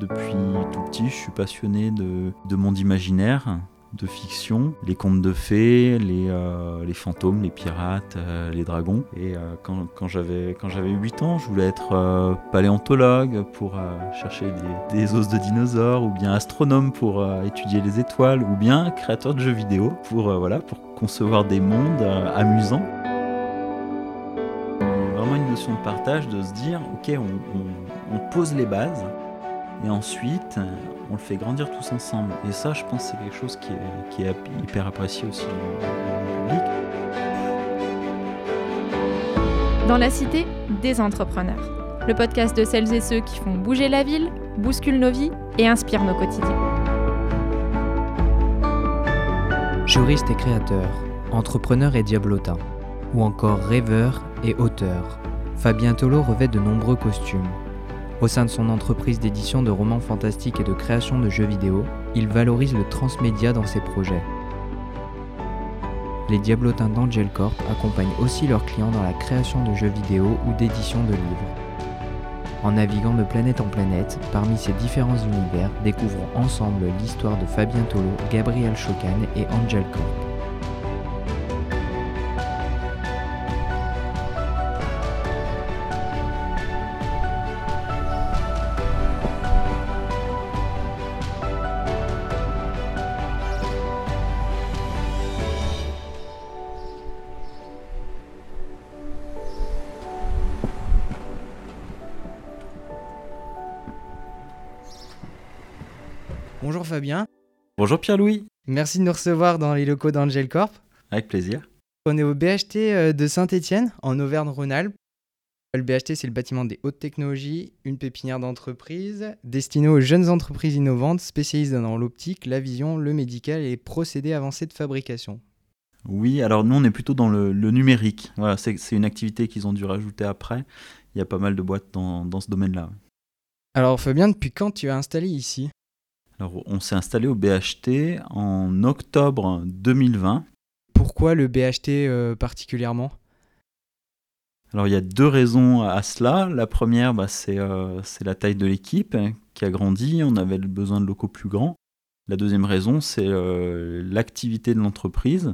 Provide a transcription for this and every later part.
Depuis tout petit, je suis passionné de, de monde imaginaire, de fiction, les contes de fées, les, euh, fantômes, les pirates, euh, les dragons. Et euh, quand, j'avais 8 ans, je voulais être paléontologue pour chercher des, os de dinosaures, ou bien astronome pour étudier les étoiles, ou bien créateur de jeux vidéo pour, concevoir des mondes amusants. Vraiment une notion de partage, de se dire, ok, on pose les bases, et ensuite on le fait grandir tous ensemble. Et ça, je pense, c'est quelque chose qui est, qui est, hyper apprécié aussi du public. Dans la cité, des entrepreneurs. Le podcast de celles et ceux qui font bouger la ville, bousculent nos vies et inspirent nos quotidiens. Juriste et créateur, entrepreneur et diablotin, ou encore rêveur et auteur, Fabien Tolo revêt de nombreux costumes au sein de son entreprise d'édition de romans fantastiques et de création de jeux vidéo, il valorise le transmédia dans ses projets. Les Diablotins d'Angel Corp accompagnent aussi leurs clients dans la création de jeux vidéo ou d'édition de livres. En naviguant de planète en planète, parmi ces différents univers, découvrons ensemble l'histoire de Fabien Tolo, Gabriel Chocan et Angel Corp. Bonjour Pierre-Louis. Merci de nous recevoir dans les locaux d'Angel Corp. Avec plaisir. On est au BHT euh, de Saint-Étienne, en Auvergne-Rhône-Alpes. Le BHT, c'est le bâtiment des hautes technologies, une pépinière d'entreprise destinée aux jeunes entreprises innovantes spécialisées dans l'optique, la vision, le médical et les procédés avancés de fabrication. Oui, alors nous, on est plutôt dans le, numérique. Voilà, c'est une activité qu'ils ont dû rajouter après. Il y a pas mal de boîtes dans, dans ce domaine-là. Alors Fabien, depuis quand tu as installé ici? Alors, on s'est installé au BHT en octobre 2020. Pourquoi le BHT euh, particulièrement? Alors, il y a deux raisons à cela. La première, bah, euh, c'est la taille de l'équipe qui a grandi. On avait besoin de locaux plus grands. La deuxième raison, c'est euh, l'activité de l'entreprise.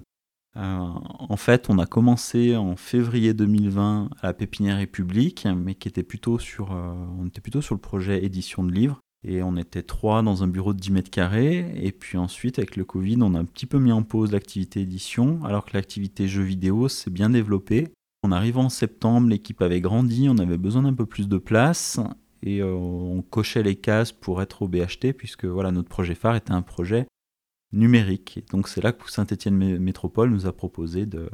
en fait, on a commencé en février 2020 à la Pépinière République, mais qui était plutôt sur, on était plutôt sur le projet édition de livres. Et on était trois dans un bureau de 10 mètres carrés. Et puis ensuite, avec le Covid, on a un petit peu mis en pause l'activité édition, alors que l'activité jeux vidéo s'est bien développée. En arrivant en septembre, l'équipe avait grandi, on avait besoin d'un peu plus de place. Et euh, on cochait les cases pour être au BHT, puisque voilà, notre projet phare était un projet numérique. donc c'est là que Saint-Étienne Métropole nous a proposé de,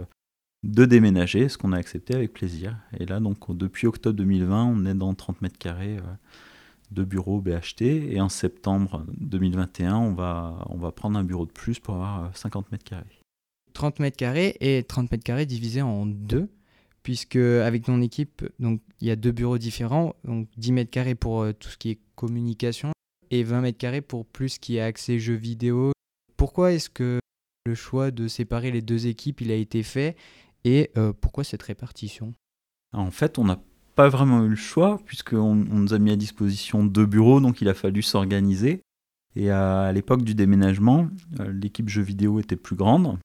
de déménager, ce qu'on a accepté avec plaisir. Et là, donc depuis octobre 2020, on est dans 30 mètres carrés. Euh, de bureaux BHT. Et en septembre 2021, on va, on va prendre un bureau de plus pour avoir 50 euh, mètres carrés. 30 mètres carrés et 30 mètres carrés divisés en deux, puisque avec mon équipe, donc il y a deux bureaux différents, donc 10 mètres carrés pour euh, tout ce qui est communication et 20 mètres carrés pour plus ce qui est accès jeux vidéo. Pourquoi est-ce que le choix de séparer les deux équipes il a été fait et euh, pourquoi cette répartition? En fait, on a pas vraiment eu le choix, puisqu'on on nous a mis à disposition deux bureaux, donc il a fallu s'organiser. Et à, l'époque du déménagement, euh, l'équipe jeux vidéo était plus grande.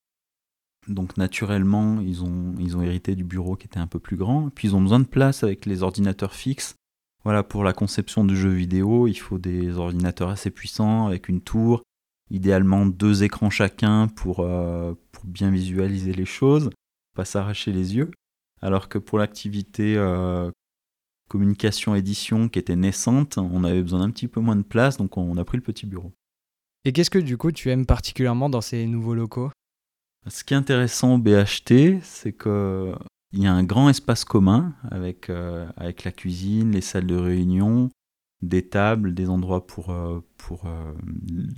Donc naturellement, ils ont, hérité du bureau qui était un peu plus grand. Puis ils ont besoin de place avec les ordinateurs fixes. Voilà, pour la conception de jeux vidéo, il faut des ordinateurs assez puissants avec une tour, idéalement deux écrans chacun pour, euh, pour bien visualiser les choses, pas s'arracher les yeux. Alors que pour l'activité euh, communication édition qui était naissante, on avait besoin d'un petit peu moins de place, donc on a pris le petit bureau. Et qu'est-ce que du coup tu aimes particulièrement dans ces nouveaux locaux? Ce qui est intéressant au BHT, c'est qu'il y a un grand espace commun avec, euh, avec la cuisine, les salles de réunion, des tables, des endroits pour, euh, pour euh,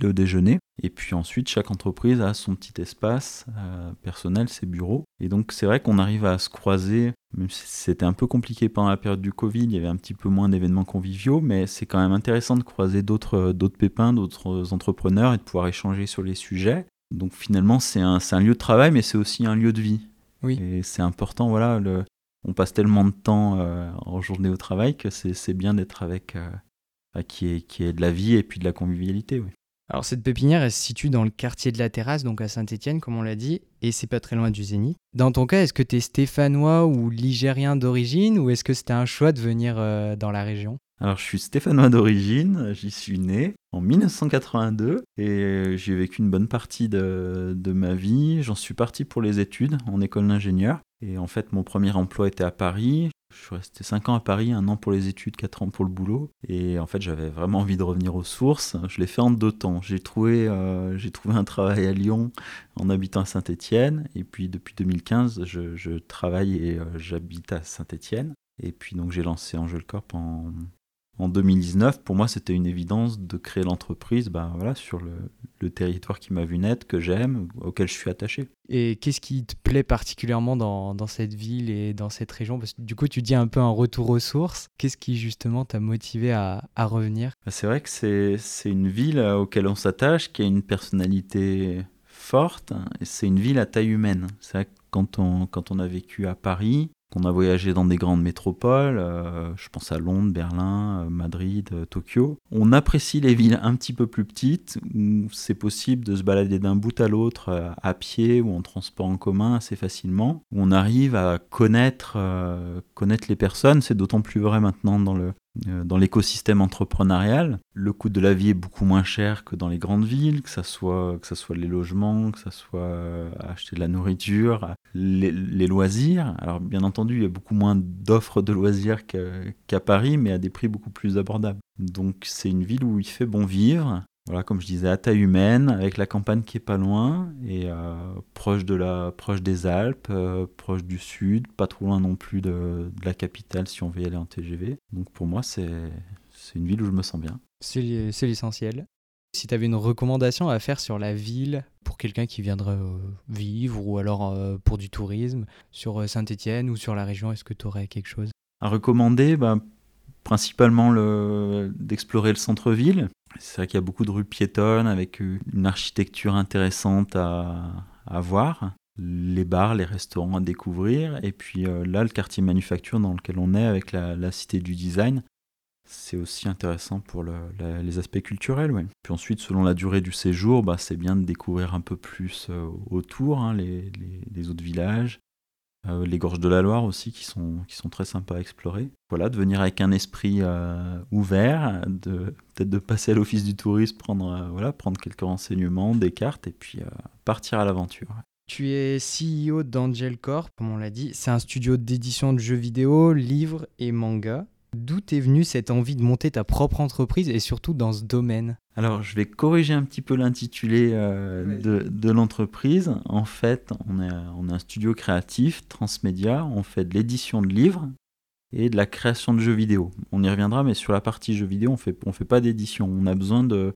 le déjeuner. Et puis ensuite, chaque entreprise a son petit espace euh, personnel, ses bureaux. Et donc c'est vrai qu'on arrive à se croiser, même si c'était un peu compliqué pendant la période du Covid, il y avait un petit peu moins d'événements conviviaux, mais c'est quand même intéressant de croiser d'autres pépins, d'autres entrepreneurs et de pouvoir échanger sur les sujets. Donc finalement, c'est un, un, lieu de travail, mais c'est aussi un lieu de vie. Oui. Et c'est important, voilà, le, on passe tellement de temps en journée au travail que c'est bien d'être avec qui, est, qui est de la vie et puis de la convivialité. Oui. Alors cette pépinière, elle se situe dans le quartier de la Terrasse, donc à Saint-Étienne, comme on l'a dit, et c'est pas très loin du Zénith. Dans ton cas, est-ce que tu es stéphanois ou ligérien d'origine, ou est-ce que c'était un choix de venir euh, dans la région? Alors, je suis stéphanois d'origine, j'y suis né en 1982 et j'y ai vécu une bonne partie de, de ma vie. J'en suis parti pour les études en école d'ingénieur. Et en fait, mon premier emploi était à Paris. Je suis resté 5 ans à Paris, un an pour les études, 4 ans pour le boulot. Et en fait, j'avais vraiment envie de revenir aux sources. Je l'ai fait en deux temps. J'ai trouvé, euh, trouvé un travail à Lyon en habitant à Saint-Étienne. Et puis depuis 2015, je, je travaille et euh, j'habite à Saint-Étienne. Et puis donc j'ai lancé Angel Corp en, en 2019, pour moi, c'était une évidence de créer l'entreprise ben, voilà, sur le, territoire qui m'a vu naître, que j'aime, auquel je suis attaché. Et qu'est-ce qui te plaît particulièrement dans, cette ville et dans cette région? Parce que du coup, tu dis un peu un retour aux sources. Qu'est-ce qui justement t'a motivé à, revenir? Ben, C'est vrai que c'est une ville auquel on s'attache, qui a une personnalité forte, c'est une ville à taille humaine. C'est vrai que quand on, quand on a vécu à Paris, qu'on a voyagé dans des grandes métropoles, euh, je pense à Londres, Berlin, euh, Madrid, euh, Tokyo. On apprécie les villes un petit peu plus petites où c'est possible de se balader d'un bout à l'autre à pied ou en transport en commun assez facilement, on arrive à connaître, connaître les personnes. C'est d'autant plus vrai maintenant dans le, dans l'écosystème entrepreneurial, le coût de la vie est beaucoup moins cher que dans les grandes villes, que ce soit, ça soit les logements, que ce soit euh, acheter de la nourriture, les, loisirs. Alors bien entendu, il y a beaucoup moins d'offres de loisirs qu'à Paris, mais à des prix beaucoup plus abordables. Donc c'est une ville où il fait bon vivre, voilà, comme je disais, à taille humaine, avec la campagne qui est pas loin et euh, proche de la, proche des Alpes, euh, proche du sud, pas trop loin non plus de, la capitale si on veut y aller en TGV. Donc pour moi, c'est une ville où je me sens bien. C'est l'essentiel. Si tu avais une recommandation à faire sur la ville pour quelqu'un qui viendrait euh, vivre ou alors pour du tourisme sur Saint-Étienne ou sur la région, est-ce que tu aurais quelque chose? À recommander, bah, principalement d'explorer le centre-ville. C'est vrai qu'il y a beaucoup de rues piétonnes avec une architecture intéressante à, voir, les bars, les restaurants à découvrir, et puis euh, là, le quartier manufacture dans lequel on est avec la, cité du design. C'est aussi intéressant pour les aspects culturels. Puis ensuite, selon la durée du séjour, bah, c'est bien de découvrir un peu plus euh, autour hein, les, autres villages, euh, les gorges de la Loire aussi qui sont, qui sont très sympas à explorer. Voilà, de venir avec un esprit euh, ouvert, de peut-être de passer à l'office du tourisme, prendre, euh, voilà, prendre quelques renseignements, des cartes et puis partir à l'aventure. Tu es CEO d'Angel Corp, comme on l'a dit. C'est un studio d'édition de jeux vidéo, livres et mangas. D'où t'es venue cette envie de monter ta propre entreprise et surtout dans ce domaine? Alors, je vais corriger un petit peu l'intitulé euh, de, l'entreprise. En fait, on est, on est un studio créatif, transmédia. On fait de l'édition de livres et de la création de jeux vidéo. On y reviendra, mais sur la partie jeux vidéo, on fait, on fait pas d'édition. On a besoin de,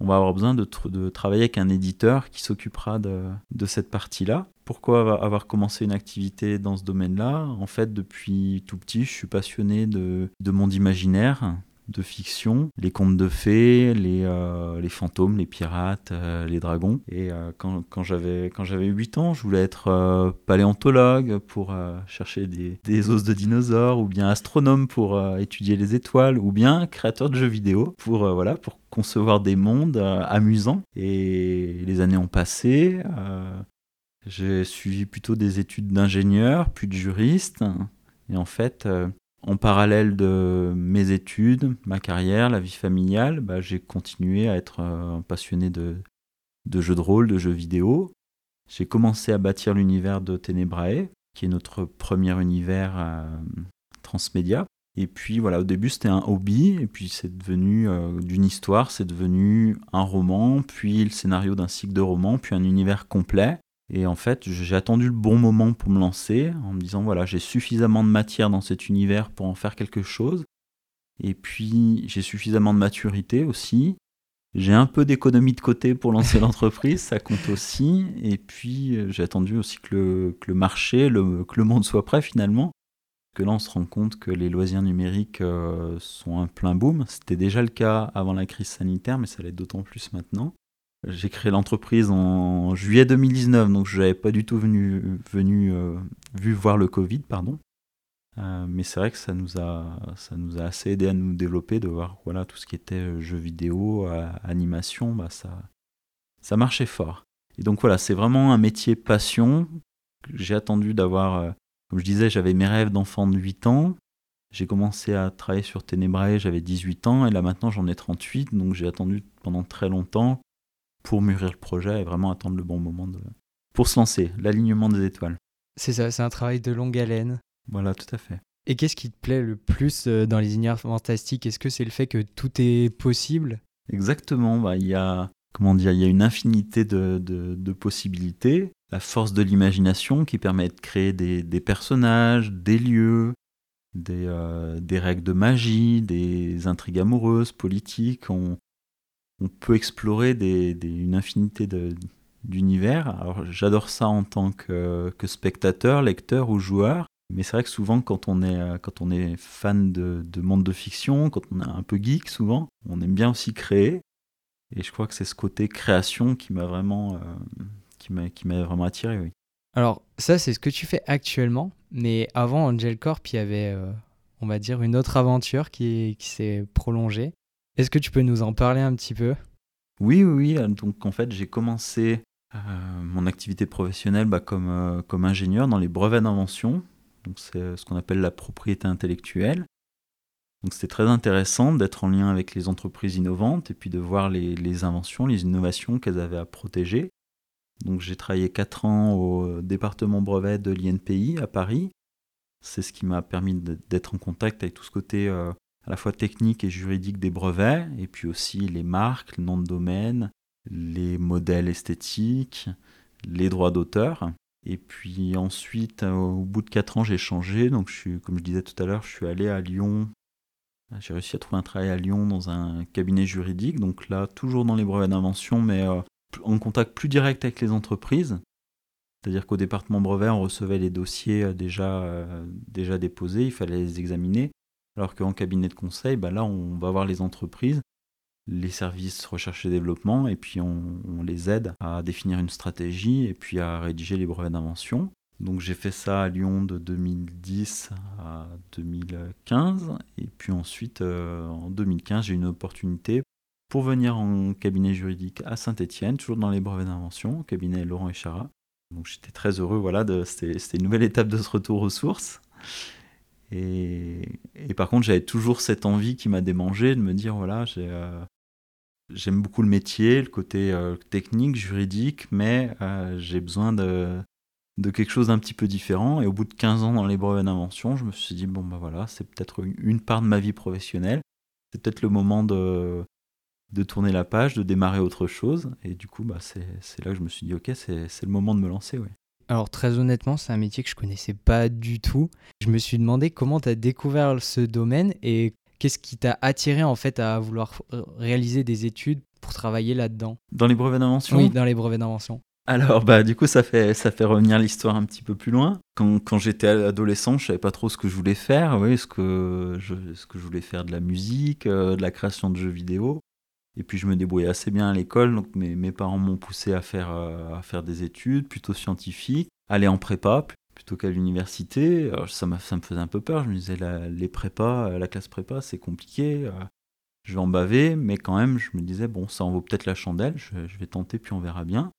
on va avoir besoin de, travailler avec un éditeur qui s'occupera de, cette partie-là. Pourquoi avoir commencé une activité dans ce domaine-là? En fait, depuis tout petit, je suis passionné de, de monde imaginaire, de fiction, les contes de fées, les, euh, les fantômes, les pirates, euh, les dragons. Et euh, quand, quand j'avais 8 ans, je voulais être paléontologue pour chercher des, des, os de dinosaures, ou bien astronome pour étudier les étoiles, ou bien créateur de jeux vidéo pour, voilà, pour concevoir des mondes amusants. Et les années ont passé. j'ai suivi plutôt des études d'ingénieur, puis de juriste. Et en fait, en parallèle de mes études, ma carrière, la vie familiale, bah, j'ai continué à être euh, passionné de, jeux de rôle, de jeux vidéo. J'ai commencé à bâtir l'univers de Tenebrae, qui est notre premier univers euh, transmédia. Et puis voilà, au début c'était un hobby, et puis c'est devenu euh, d'une histoire, c'est devenu un roman, puis le scénario d'un cycle de romans, puis un univers complet. Et en fait, j'ai attendu le bon moment pour me lancer, en me disant, voilà, j'ai suffisamment de matière dans cet univers pour en faire quelque chose. Et puis, j'ai suffisamment de maturité aussi. J'ai un peu d'économie de côté pour lancer l'entreprise, ça compte aussi. Et puis, euh, j'ai attendu aussi que le, que le marché, le, que le monde soit prêt finalement. Que là, on se rend compte que les loisirs numériques euh, sont un plein boom. C'était déjà le cas avant la crise sanitaire, mais ça l'est d'autant plus maintenant. J'ai créé l'entreprise en juillet 2019, donc je n'avais pas du tout venu, venu euh, vu voir le Covid, pardon. Euh, mais c'est vrai que ça nous, a, ça nous a assez aidé à nous développer, de voir voilà, tout ce qui était euh, jeux vidéo, animation, bah, ça, ça marchait fort. Et donc voilà, c'est vraiment un métier passion. J'ai attendu d'avoir, comme je disais, j'avais mes rêves d'enfant de 8 ans. J'ai commencé à travailler sur Ténébrae, j'avais 18 ans, et là maintenant j'en ai 38, donc j'ai attendu pendant très longtemps pour mûrir le projet et vraiment attendre le bon moment de... pour se lancer, l'alignement des étoiles. C'est ça, c'est un travail de longue haleine. Voilà, tout à fait. Et qu'est-ce qui te plaît le plus euh, dans les univers fantastiques? Est-ce que c'est le fait que tout est possible? Exactement, bah, il y a comment dire, il y a une infinité de, de, possibilités, la force de l'imagination qui permet de créer des, des personnages, des lieux, des, euh, des, règles de magie, des intrigues amoureuses, politiques. On, on peut explorer des, une infinité d'univers. Alors j'adore ça en tant que, que, spectateur, lecteur ou joueur. Mais c'est vrai que souvent quand on est, quand on est fan de, de, monde de fiction, quand on est un peu geek souvent, on aime bien aussi créer. Et je crois que c'est ce côté création qui m'a vraiment, euh, qui m'a vraiment attiré. Alors ça c'est ce que tu fais actuellement. Mais avant Angel Corp, il y avait, euh, on va dire, une autre aventure qui s'est prolongée. Est-ce que tu peux nous en parler un petit peu? Oui, oui, oui. Donc en fait, j'ai commencé euh, mon activité professionnelle bah, comme, euh, comme ingénieur dans les brevets d'invention. Donc c'est ce qu'on appelle la propriété intellectuelle. Donc c'était très intéressant d'être en lien avec les entreprises innovantes et puis de voir les, inventions, les innovations qu'elles avaient à protéger. Donc j'ai travaillé 4 ans au département brevet de l'INPI à Paris. C'est ce qui m'a permis d'être en contact avec tout ce côté euh, à la fois technique et juridique des brevets, et puis aussi les marques, le nom de domaine, les modèles esthétiques, les droits d'auteur. Et puis ensuite, euh, au bout de 4 ans, j'ai changé. Donc, je suis, comme je disais tout à l'heure, je suis allé à Lyon. J'ai réussi à trouver un travail à Lyon dans un cabinet juridique. Donc là, toujours dans les brevets d'invention, mais euh, en contact plus direct avec les entreprises. C'est-à-dire qu'au département brevet, on recevait les dossiers euh, déjà, déjà déposés, il fallait les examiner. Alors qu'en cabinet de conseil, bah là, on va voir les entreprises, les services recherche et développement, et puis on, les aide à définir une stratégie et puis à rédiger les brevets d'invention. Donc j'ai fait ça à Lyon de 2010 à 2015, et puis ensuite, euh, en 2015, j'ai eu une opportunité pour venir en cabinet juridique à Saint-Étienne, toujours dans les brevets d'invention, cabinet Laurent Echara. Donc j'étais très heureux, voilà, c'était une nouvelle étape de ce retour aux sources. Et, par contre, j'avais toujours cette envie qui m'a démangé de me dire voilà, euh, j'aime beaucoup le métier, le côté euh, technique, juridique, mais euh, j'ai besoin de, quelque chose d'un petit peu différent. Et au bout de 15 ans dans les brevets d'invention, je me suis dit bon, bah voilà, c'est peut-être une part de ma vie professionnelle. C'est peut-être le moment de, de tourner la page, de démarrer autre chose. Et du coup, bah, c'est là que je me suis dit ok, c'est le moment de me lancer. Ouais. Alors très honnêtement, c'est un métier que je connaissais pas du tout. Je me suis demandé comment tu as découvert ce domaine et qu'est-ce qui t'a attiré en fait à vouloir euh, réaliser des études pour travailler là-dedans? Dans les brevets d'invention? Oui, dans les brevets d'invention. Alors, bah, du coup, ça fait, ça fait revenir l'histoire un petit peu plus loin. Quand, quand j'étais adolescent, je savais pas trop ce que je voulais faire. Oui, ce que je, ce que je voulais faire de la musique, euh, de la création de jeux vidéo. Et puis je me débrouillais assez bien à l'école, donc mes, parents m'ont poussé à faire, euh, à faire des études plutôt scientifiques, aller en prépa plutôt qu'à l'université. Ça, ça me faisait un peu peur, je me disais les prépas, la classe prépa c'est compliqué, euh, je vais en baver, mais quand même je me disais bon ça en vaut peut-être la chandelle, je, vais tenter puis on verra bien.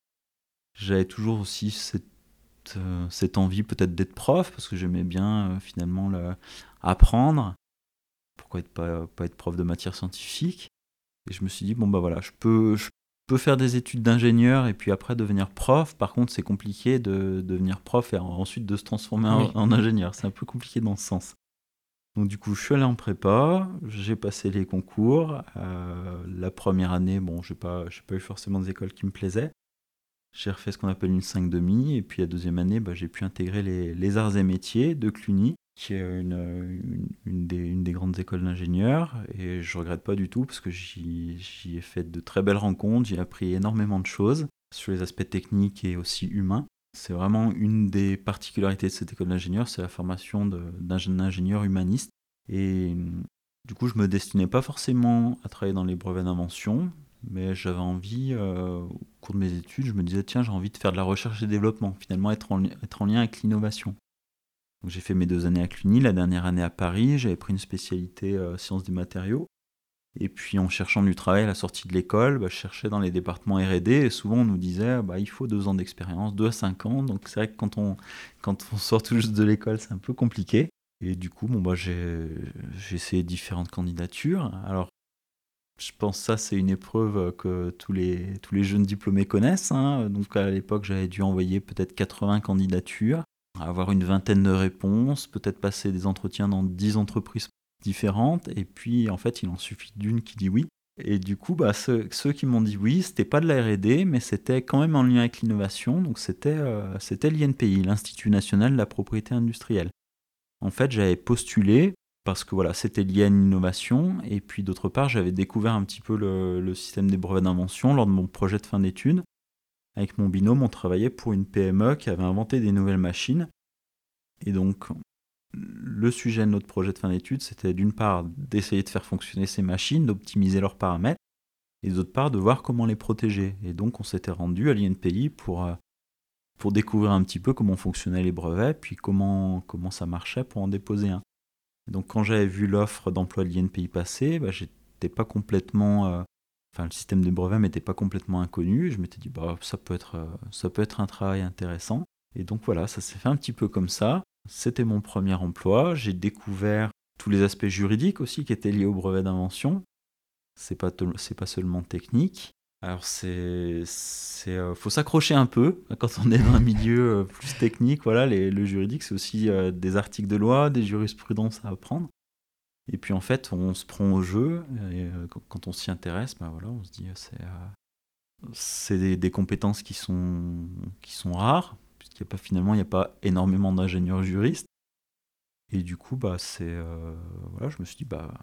J'avais toujours aussi cette, euh, cette envie peut-être d'être prof, parce que j'aimais bien finalement le, apprendre. Pourquoi être pas être prof de matière scientifique? Et je me suis dit, bon, bah voilà, je peux, je peux faire des études d'ingénieur et puis après devenir prof. Par contre, c'est compliqué de devenir prof et ensuite de se transformer en, ingénieur. C'est un peu compliqué dans ce sens. Donc du coup, je suis allé en prépa, j'ai passé les concours. Euh, la première année, bon, je n'ai pas, pas eu forcément des écoles qui me plaisaient. J'ai refait ce qu'on appelle une 5 demi, et puis la deuxième année, bah, j'ai pu intégrer les, les, arts et métiers de Cluny qui est une, une, des, une des, grandes écoles d'ingénieurs. Et je regrette pas du tout parce que j'y ai fait de très belles rencontres, j'ai appris énormément de choses sur les aspects techniques et aussi humains. C'est vraiment une des particularités de cette école d'ingénieur, c'est la formation d'un ingénieur humaniste. Et du coup, je me destinais pas forcément à travailler dans les brevets d'invention, mais j'avais envie, euh, au cours de mes études, je me disais, tiens, j'ai envie de faire de la recherche et développement, finalement être en, être en lien avec l'innovation. J'ai fait mes deux années à Cluny, la dernière année à Paris, j'avais pris une spécialité sciences des matériaux. Et puis en cherchant du travail à la sortie de l'école, bah, je cherchais dans les départements RD et souvent on nous disait bah, il faut deux ans d'expérience, deux à cinq ans. Donc c'est vrai que quand on, sort tout juste de l'école, c'est un peu compliqué. Et du coup, bon, bah, j'ai essayé différentes candidatures. Alors je pense que ça, c'est une épreuve que tous les, tous les jeunes diplômés connaissent. Hein. Donc à l'époque, j'avais dû envoyer peut-être 80 candidatures, avoir une vingtaine de réponses, peut-être passer des entretiens dans 10 entreprises différentes, et puis en fait, il en suffit d'une qui dit oui. Et du coup, bah, ceux, qui m'ont dit oui, c'était pas de la R&D, mais c'était quand même en lien avec l'innovation. Donc c'était euh, l'INPI, l'Institut national de la propriété industrielle. En fait, j'avais postulé parce que voilà, c'était lié à et puis d'autre part, j'avais découvert un petit peu le, le système des brevets d'invention lors de mon projet de fin d'études. Avec mon binôme, on travaillait pour une PME qui avait inventé des nouvelles machines. Et donc, le sujet de notre projet de fin d'études, c'était d'une part d'essayer de faire fonctionner ces machines, d'optimiser leurs paramètres, et d'autre part de voir comment les protéger. Et donc on s'était rendu à l'INPI pour, euh, pour découvrir un petit peu comment fonctionnaient les brevets, puis comment, comment ça marchait pour en déposer un. donc quand j'avais vu l'offre d'emploi de l'INPI passer, bah, j'étais pas complètement... Euh, enfin, le système des brevets m'était pas complètement inconnu. Je m'étais dit, bah, ça, peut être, euh, ça peut être un travail intéressant. Et donc voilà, ça s'est fait un petit peu comme ça. C'était mon premier emploi. J'ai découvert tous les aspects juridiques aussi qui étaient liés au brevet d'invention. C'est pas c'est pas seulement technique. Alors c'est c'est euh, faut s'accrocher un peu quand on est dans un milieu euh, plus technique. Voilà, le juridique c'est aussi des articles de loi, des jurisprudences à apprendre. Et puis en fait, on se prend au jeu et quand on s'y intéresse, ben voilà, on se dit c'est c'est des, compétences qui sont qui sont rares puisqu'il n'y a pas finalement il a pas énormément d'ingénieurs juristes. Et du coup, bah, c'est, euh, voilà, je me suis dit, bah,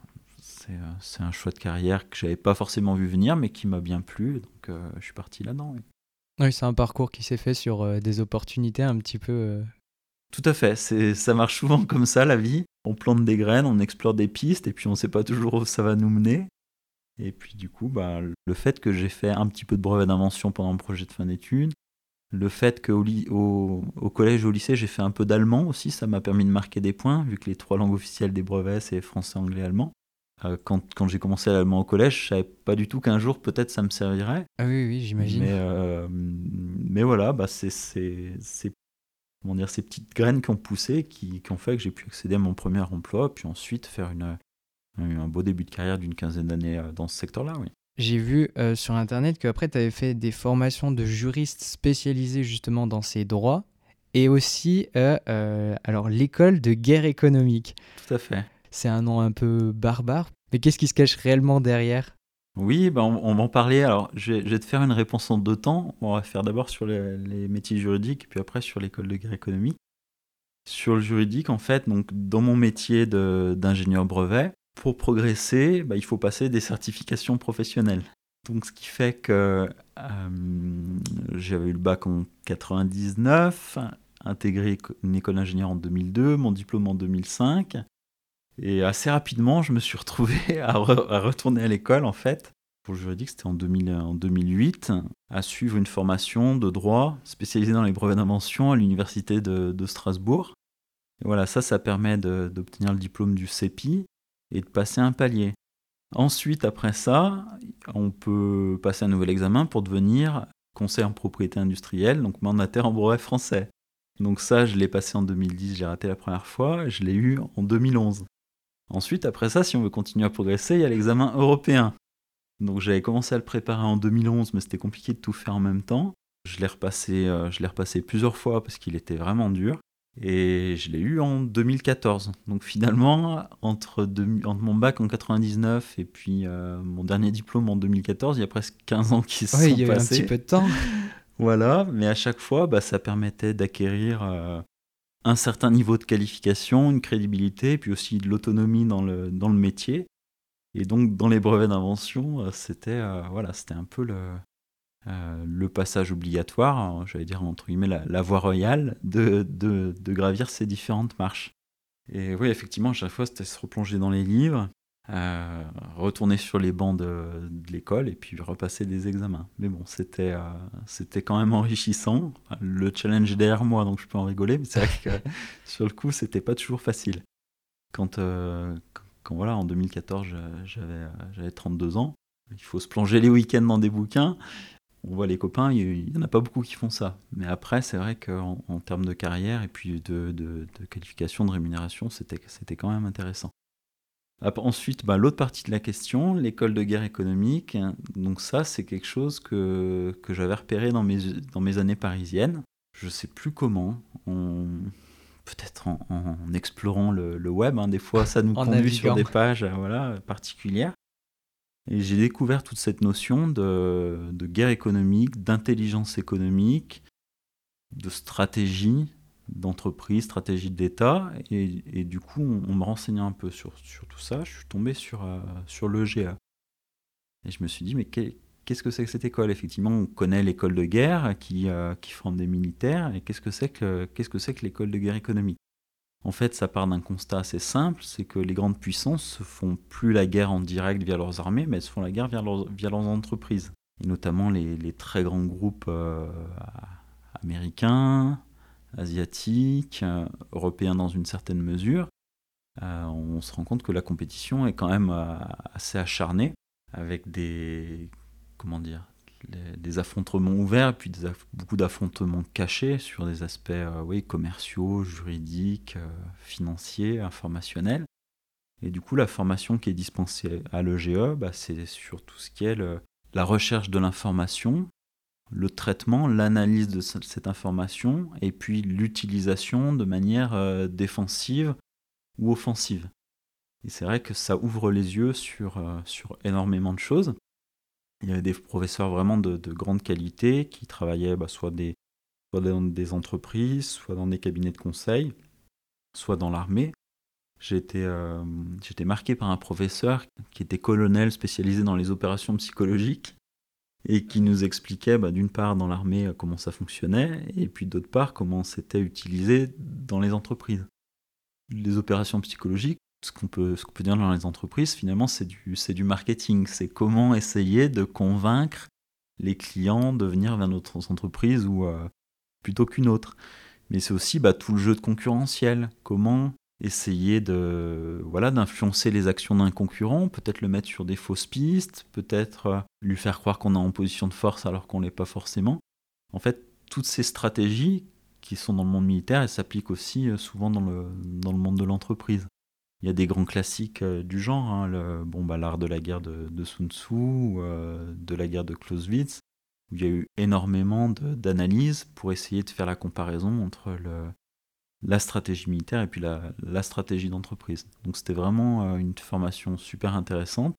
c'est, euh, un choix de carrière que j'avais pas forcément vu venir, mais qui m'a bien plu. Donc, euh, je suis parti là-dedans. Oui, c'est un parcours qui s'est fait sur des opportunités un petit peu. Tout à fait. C'est, ça marche souvent comme ça, la vie. On plante des graines, on explore des pistes, et puis on ne sait pas toujours où ça va nous mener. Et puis, du coup, bah, le fait que j'ai fait un petit peu de brevet d'invention pendant mon projet de fin d'études, le fait qu'au au, au collège, au lycée, j'ai fait un peu d'allemand aussi, ça m'a permis de marquer des points, vu que les trois langues officielles des brevets, c'est français, anglais, allemand. Euh, quand, quand j'ai commencé l'allemand au collège, je savais pas du tout qu'un jour, peut-être, ça me servirait. Ah oui, oui, j'imagine. Mais, euh, mais, voilà, bah c'est ces petites graines qui ont poussé, qui, qui ont fait que j'ai pu accéder à mon premier emploi, puis ensuite faire une, un beau début de carrière d'une quinzaine d'années euh, dans ce secteur-là, oui. J'ai vu euh, sur Internet qu'après, tu avais fait des formations de juristes spécialisés justement dans ces droits et aussi euh, euh, alors l'école de guerre économique. Tout à fait. C'est un nom un peu barbare, mais qu'est-ce qui se cache réellement derrière? Oui, ben on, va en parler. Alors, je vais, te faire une réponse en deux temps. On va faire d'abord sur les, métiers juridiques, puis après sur l'école de guerre économique. Sur le juridique, en fait, donc dans mon métier d'ingénieur brevet, pour progresser, bah, il faut passer des certifications professionnelles. Donc, ce qui fait que euh, j'avais eu le bac en 99, intégré une école d'ingénieur en 2002, mon diplôme en 2005. Et assez rapidement, je me suis retrouvé à, retourner à l'école, en fait. Pour le juridique, c'était en, 2008, à suivre une formation de droit spécialisée dans les brevets d'invention à l'université de, Strasbourg. Et voilà, ça, ça permet d'obtenir le diplôme du CEPI et de passer un palier. Ensuite, après ça, on peut passer un nouvel examen pour devenir conseiller en propriété industrielle, donc mandataire en brevet français. Donc ça, je l'ai passé en 2010, j'ai raté la première fois, je l'ai eu en 2011. Ensuite, après ça, si on veut continuer à progresser, il y a l'examen européen. Donc j'avais commencé à le préparer en 2011, mais c'était compliqué de tout faire en même temps. Je l'ai repassé, euh, je l'ai repassé plusieurs fois parce qu'il était vraiment dur. Et je l'ai eu en 2014. Donc finalement, entre, mon bac en 99 et puis euh, mon dernier diplôme en 2014, il y a presque 15 ans qui se sont passés. il y a eu un petit peu de temps. voilà, mais à chaque fois, bah, ça permettait d'acquérir euh, un certain niveau de qualification, une crédibilité, puis aussi de l'autonomie dans le, dans le métier. Et donc dans les brevets d'invention, euh, c'était voilà, c'était un peu le, euh, passage obligatoire, hein, j'allais dire entre guillemets la, voie royale, de, de, gravir ces différentes marches. Et oui, effectivement, à chaque fois, c'était se replonger dans les livres, euh, retourner sur les bancs de, l'école et puis repasser des examens. Mais bon, c'était euh, c'était quand même enrichissant. Le challenge est derrière moi, donc je peux en rigoler, mais c'est vrai que sur le coup, c'était pas toujours facile. Quand, euh, quand, voilà, en 2014, j'avais j'avais 32 ans, il faut se plonger les week-ends dans des bouquins. On voit les copains, il n'y en a pas beaucoup qui font ça. Mais après, c'est vrai qu'en en termes de carrière et puis de, de, de qualification, de rémunération, c'était quand même intéressant. Ensuite, bah, l'autre partie de la question, l'école de guerre économique. Donc ça, c'est quelque chose que, que j'avais repéré dans mes, dans mes années parisiennes. Je ne sais plus comment. Peut-être en, explorant le, web. Hein. Des fois, ça nous conduit sur des pages euh, voilà, particulières. Et j'ai découvert toute cette notion de, de guerre économique, d'intelligence économique, de stratégie, d'entreprise, stratégie d'État. Et, et, du coup, on, me renseignait un peu sur, sur, tout ça. Je suis tombé sur, euh, sur l'EGA. Et je me suis dit, mais qu'est-ce que c'est que cette école? Effectivement, on connaît l'école de guerre qui, euh, qui forme des militaires. Et qu'est-ce que c'est que, qu'est-ce que, que l'école de guerre économique? En fait, ça part d'un constat assez simple c'est que les grandes puissances se font plus la guerre en direct via leurs armées, mais elles se font la guerre via leurs, via leurs entreprises. Et notamment les, les très grands groupes euh, américains, asiatiques, euh, européens dans une certaine mesure, euh, on se rend compte que la compétition est quand même euh, assez acharnée, avec des, comment dire, des affrontements ouverts, puis beaucoup d'affrontements cachés sur des aspects oui, commerciaux, juridiques, financiers, informationnels. Et du coup, la formation qui est dispensée à l'EGE, bah, c'est sur tout ce qui est la recherche de l'information, le traitement, l'analyse de cette information et puis l'utilisation de manière euh, défensive ou offensive. Et c'est vrai que ça ouvre les yeux sur, euh, sur énormément de choses. Il y avait des professeurs vraiment de, grande qualité qui travaillaient bah, soit, dans des entreprises, soit dans des cabinets de conseil, soit dans l'armée. J'étais euh, marqué par un professeur qui était colonel spécialisé dans les opérations psychologiques et qui nous expliquait bah, d'une part dans l'armée euh, comment ça fonctionnait, et puis d'autre part comment c'était utilisé dans les entreprises. Les opérations psychologiques, ce qu'on peut, dire dans les entreprises, finalement, c'est du, du marketing. C'est comment essayer de convaincre les clients de venir vers notre entreprise ou euh, plutôt qu'une autre. Mais c'est aussi bah, tout le jeu de concurrentiel. Comment essayer de voilà d'influencer les actions d'un concurrent, peut-être le mettre sur des fausses pistes, peut-être euh, lui faire croire qu'on est en position de force alors qu'on l'est pas forcément. En fait, toutes ces stratégies qui sont dans le monde militaire, elles s'appliquent aussi euh, souvent dans le, dans le monde de l'entreprise. Il y a des grands classiques euh, du genre, hein, le, bon, bah, l'art de la guerre de, Sun Tzu, de la guerre de Clausewitz, où il y a eu énormément d'analyses pour essayer de faire la comparaison entre le, la stratégie militaire et puis la, stratégie d'entreprise. Donc c'était vraiment euh, une formation super intéressante.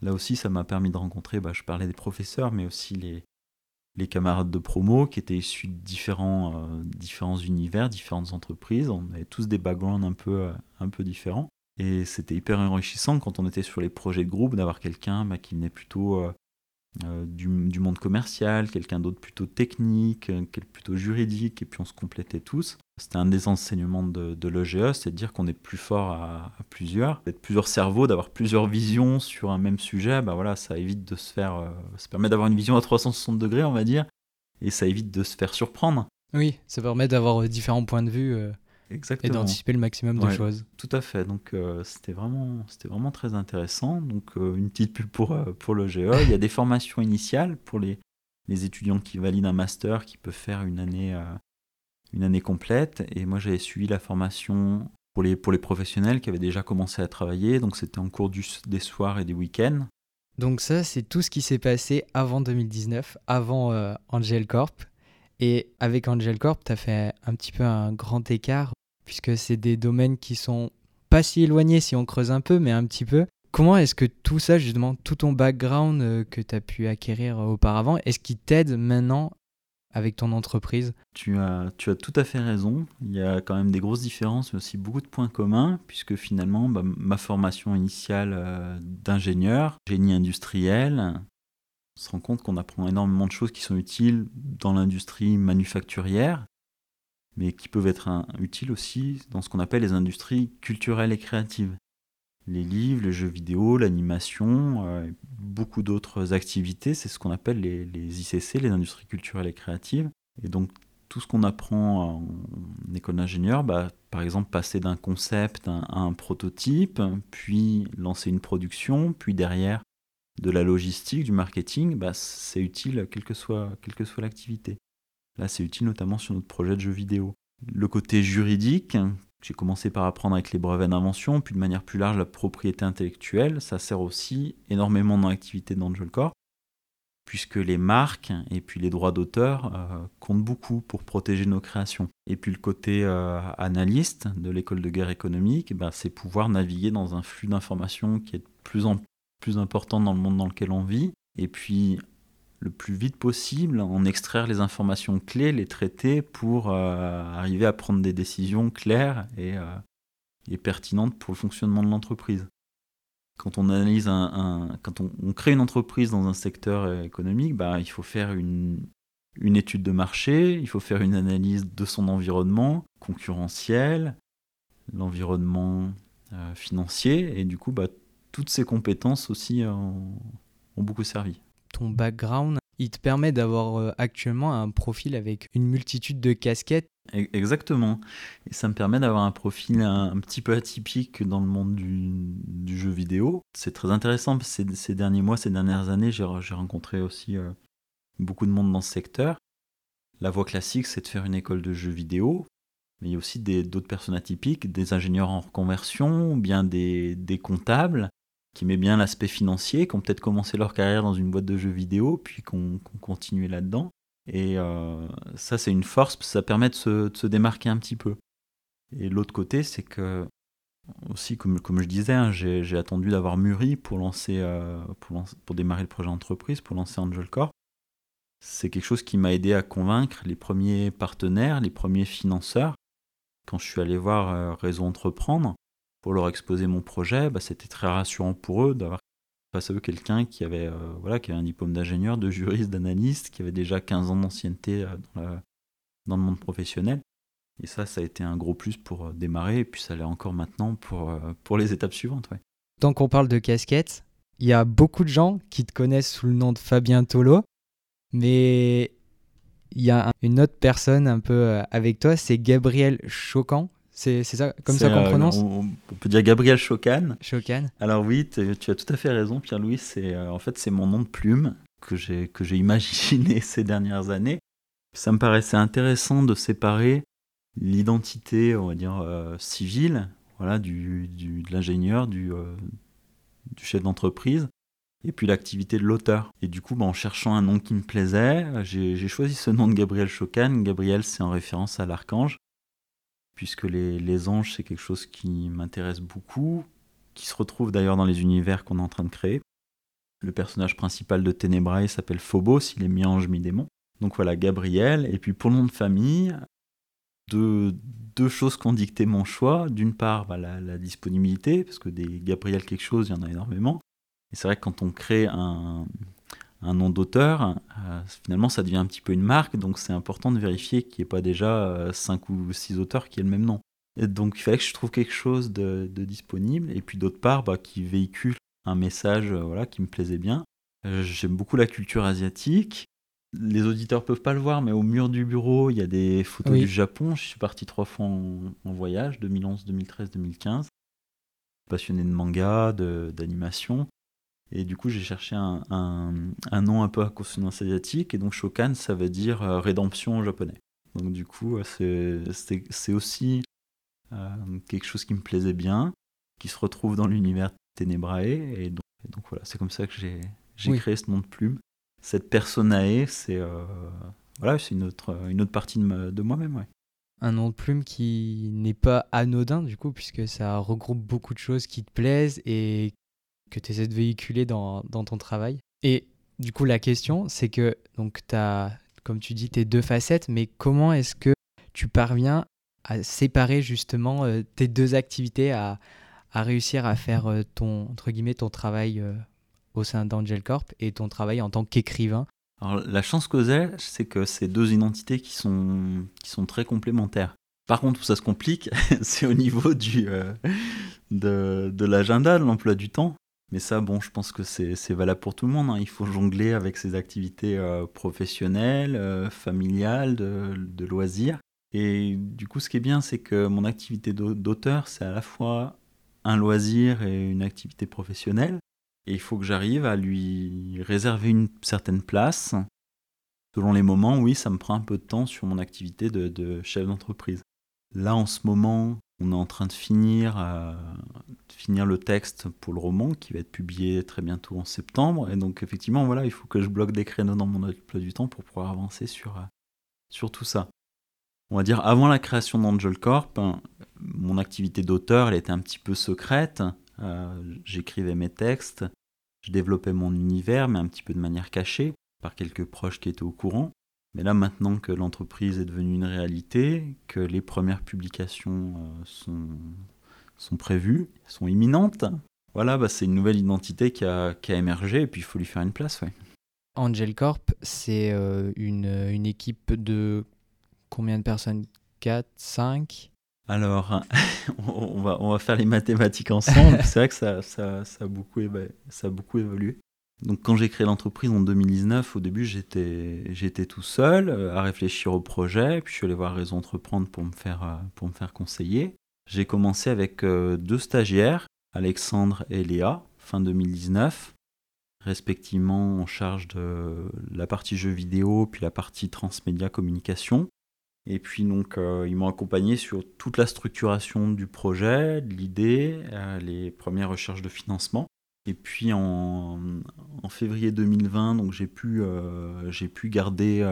Là aussi, ça m'a permis de rencontrer, bah, je parlais des professeurs, mais aussi les, les camarades de promo qui étaient issus de différents, euh, différents univers, différentes entreprises. On avait tous des backgrounds un peu, euh, un peu différents. Et c'était hyper enrichissant quand on était sur les projets de groupe d'avoir quelqu'un bah, qui venait plutôt du, du, monde commercial, quelqu'un d'autre plutôt technique, plutôt juridique, et puis on se complétait tous. C'était un des enseignements de, de l'EGE, c'est de dire qu'on est plus fort à, plusieurs, d'être plusieurs cerveaux, d'avoir plusieurs visions sur un même sujet. Bah voilà, ça évite de se faire, euh, ça permet d'avoir une vision à 360 degrés, on va dire, et ça évite de se faire surprendre. Oui, ça permet d'avoir euh, différents points de vue. Euh, et d'anticiper le maximum de choses. Tout à fait. Donc c'était vraiment, vraiment très intéressant. Donc une petite pub pour pour le GE. Il y a des formations initiales pour les les étudiants qui valident un master, qui peuvent faire une année une année complète. Et moi, j'avais suivi la formation pour les, pour les professionnels qui avaient déjà commencé à travailler. Donc, c'était en cours du, des soirs et des week-ends. Donc, ça, c'est tout ce qui s'est passé avant 2019, avant euh, Angel Corp. Et avec Angel Corp, tu as fait un petit peu un grand écart, puisque c'est des domaines qui sont pas si éloignés si on creuse un peu, mais un petit peu. Comment est-ce que tout ça, justement, tout ton background euh, que tu as pu acquérir auparavant, est-ce qui t'aide maintenant avec ton entreprise? Tu as, tu as tout à fait raison. Il y a quand même des grosses différences, mais aussi beaucoup de points communs, puisque finalement, bah, ma formation initiale euh, d'ingénieur, génie industriel, on se rend compte qu'on apprend énormément de choses qui sont utiles dans l'industrie manufacturière, mais qui peuvent être utiles aussi dans ce qu'on appelle les industries culturelles et créatives. les livres, les jeux vidéo, l'animation, euh, beaucoup d'autres activités. C'est ce qu'on appelle les, ICC, les industries culturelles et créatives. Et donc tout ce qu'on apprend en école d'ingénieur, bah, par exemple passer d'un concept à un prototype, puis lancer une production, puis derrière de la logistique, du marketing, bah, c'est utile quelle que soit, quelle que soit l'activité. Là, c'est utile notamment sur notre projet de jeu vidéo. Le côté juridique, j'ai commencé par apprendre avec les brevets d'invention, puis de manière plus large la propriété intellectuelle, ça sert aussi énormément dans l'activité d'Angel Corp, puisque les marques et puis les droits d'auteur euh, comptent beaucoup pour protéger nos créations. Et puis le côté euh, analyste de l'école de guerre économique, bah, c'est pouvoir naviguer dans un flux d'informations qui est de plus en plus important dans le monde dans lequel on vit, et puis le plus vite possible, en extraire les informations clés, les traiter pour euh, arriver à prendre des décisions claires et, euh, et, pertinentes pour le fonctionnement de l'entreprise. Quand on crée une entreprise dans un secteur économique, bah, il faut faire une, étude de marché, il faut faire une analyse de son environnement concurrentiel, l'environnement euh, financier, et du coup, bah, toutes ces compétences aussi ont beaucoup servi ton background, il te permet d'avoir euh, actuellement un profil avec une multitude de casquettes. E-, exactement. Et ça me permet d'avoir un profil un, petit peu atypique dans le monde du, jeu vidéo. C'est très intéressant parce que ces, derniers mois, ces dernières années, j'ai rencontré aussi euh, beaucoup de monde dans ce secteur. La voie classique, c'est de faire une école de jeux vidéo. Mais il y a aussi d'autres personnes atypiques, des ingénieurs en reconversion, ou bien des, des comptables, qui met bien l'aspect financier, qui ont peut-être commencé leur carrière dans une boîte de jeux vidéo, puis qui ont, continué là-dedans. Et euh, ça, c'est une force, ça permet de se, démarquer un petit peu. Et l'autre côté, c'est que, aussi, comme, je disais, hein, j'ai attendu d'avoir mûri pour, lancer, euh, pour, pour démarrer le projet entreprise, pour lancer Angel Corp. C'est quelque chose qui m'a aidé à convaincre les premiers partenaires, les premiers financeurs. Quand je suis allé voir euh, Réseau Entreprendre, pour leur exposer mon projet, bah, c'était très rassurant pour eux d'avoir face à eux quelqu'un qui avait euh, voilà qui avait un diplôme d'ingénieur, de juriste, d'analyste, qui avait déjà 15 ans d'ancienneté euh, dans, le monde professionnel. Et ça, ça a été un gros plus pour euh, démarrer, et puis ça l'est encore maintenant pour, pour les étapes suivantes. Tant qu'on parle de casquette, il y a beaucoup de gens qui te connaissent sous le nom de Fabien Tolo, mais il y a une autre personne un peu avec toi, c'est Gabriel Choquant. C'est ça, comme ça qu'on euh, prononce on, peut dire Gabriel Chocan. Chocan. Alors oui, tu as tout à fait raison, Pierre-Louis. C'est euh, en fait c'est mon nom de plume que j'ai imaginé ces dernières années. Ça me paraissait intéressant de séparer l'identité, on va dire euh, civile, voilà, du, du de l'ingénieur, du, du chef d'entreprise, et puis l'activité de l'auteur. Et du coup, bah, en cherchant un nom qui me plaisait, j'ai choisi ce nom de Gabriel Chocan. Gabriel, c'est en référence à l'archange puisque les, anges, c'est quelque chose qui m'intéresse beaucoup, qui se retrouve d'ailleurs dans les univers qu'on est en train de créer. Le personnage principal de Ténébrae s'appelle Phobos, il est mi-ange, mi-démon. Donc voilà, Gabriel. Et puis pour le nom de famille, deux, choses qui ont dicté mon choix. D'une part, bah, la, disponibilité, parce que des Gabriel quelque chose, il y en a énormément. Et c'est vrai que quand on crée un, un nom d'auteur, euh, finalement ça devient un petit peu une marque, donc c'est important de vérifier qu'il n'y ait pas déjà 5 euh, ou 6 auteurs qui aient le même nom. Et donc il fallait que je trouve quelque chose de, disponible, et puis d'autre part bah, qui véhicule un message euh, voilà, qui me plaisait bien. J'aime beaucoup la culture asiatique. Les auditeurs peuvent pas le voir, mais au mur du bureau, il y a des photos du Japon. Je suis parti trois fois en, en voyage, 2011, 2013, 2015. Passionné de manga, d'animation. Et du coup, j'ai cherché un, un, nom un peu à consonance asiatique. Et donc, Shokan, ça veut dire euh, rédemption en japonais. Donc, du coup, euh, c'est aussi euh, quelque chose qui me plaisait bien, qui se retrouve dans l'univers Ténébrae. Et donc, donc voilà, c'est comme ça que j'ai créé ce nom de plume. Cette personae, c'est voilà, une autre, une autre partie de, de moi-même. Ouais. Un nom de plume qui n'est pas anodin, du coup, puisque ça regroupe beaucoup de choses qui te plaisent et que tu essaies de véhiculer dans, ton travail. Et du coup, la question, c'est que, donc, tu as, comme tu dis, tes deux facettes, mais comment est-ce que tu parviens à séparer justement euh, tes deux activités, à, à, réussir à faire euh, ton, entre guillemets, ton travail euh, au sein d'Angel Corp et ton travail en tant qu'écrivain? Alors, la chance que j'ai, c'est que c'est deux identités qui sont, qui sont très complémentaires. Par contre, où ça se complique, c'est au niveau du, de, de l'agenda, de l'emploi du temps. Mais ça, bon, je pense que c'est valable pour tout le monde. Hein. Il faut jongler avec ses activités euh, professionnelles, euh, familiales, de, loisirs. Et du coup, ce qui est bien, c'est que mon activité d'auteur, c'est à la fois un loisir et une activité professionnelle. Et il faut que j'arrive à lui réserver une certaine place. Selon les moments, oui, ça me prend un peu de temps sur mon activité de, chef d'entreprise. Là, en ce moment, on est en train de finir, euh, finir le texte pour le roman qui va être publié très bientôt en septembre. Et donc, effectivement, voilà, il faut que je bloque des créneaux dans mon emploi du temps pour pouvoir avancer sur, euh, sur tout ça. On va dire, avant la création d'Angel Corp, hein, mon activité d'auteur, elle était un petit peu secrète. Euh, j'écrivais mes textes, je développais mon univers, mais un petit peu de manière cachée, par quelques proches qui étaient au courant. Mais là, maintenant que l'entreprise est devenue une réalité, que les premières publications euh, sont, sont prévues, sont imminentes, voilà, bah, c'est une nouvelle identité qui a, qui a, émergé et puis il faut lui faire une place. Ouais. Angel Corp, c'est euh, une, une, équipe de combien de personnes? 4, 5 alors, on va, on va faire les mathématiques ensemble. C'est vrai que ça, ça, ça, a beaucoup, ça a beaucoup évolué. Donc, quand j'ai créé l'entreprise en 2019, au début, j'étais, tout seul euh, à réfléchir au projet. Puis, je suis allé voir Réseau Entreprendre pour me faire, euh, pour me faire conseiller. J'ai commencé avec euh, deux stagiaires, Alexandre et Léa, fin 2019, respectivement en charge de la partie jeux vidéo puis la partie transmédia communication. Et puis donc ils m'ont accompagné sur toute la structuration du projet, l'idée, euh, les premières recherches de financement. Et puis en, février 2020, donc j'ai pu, euh, j'ai pu garder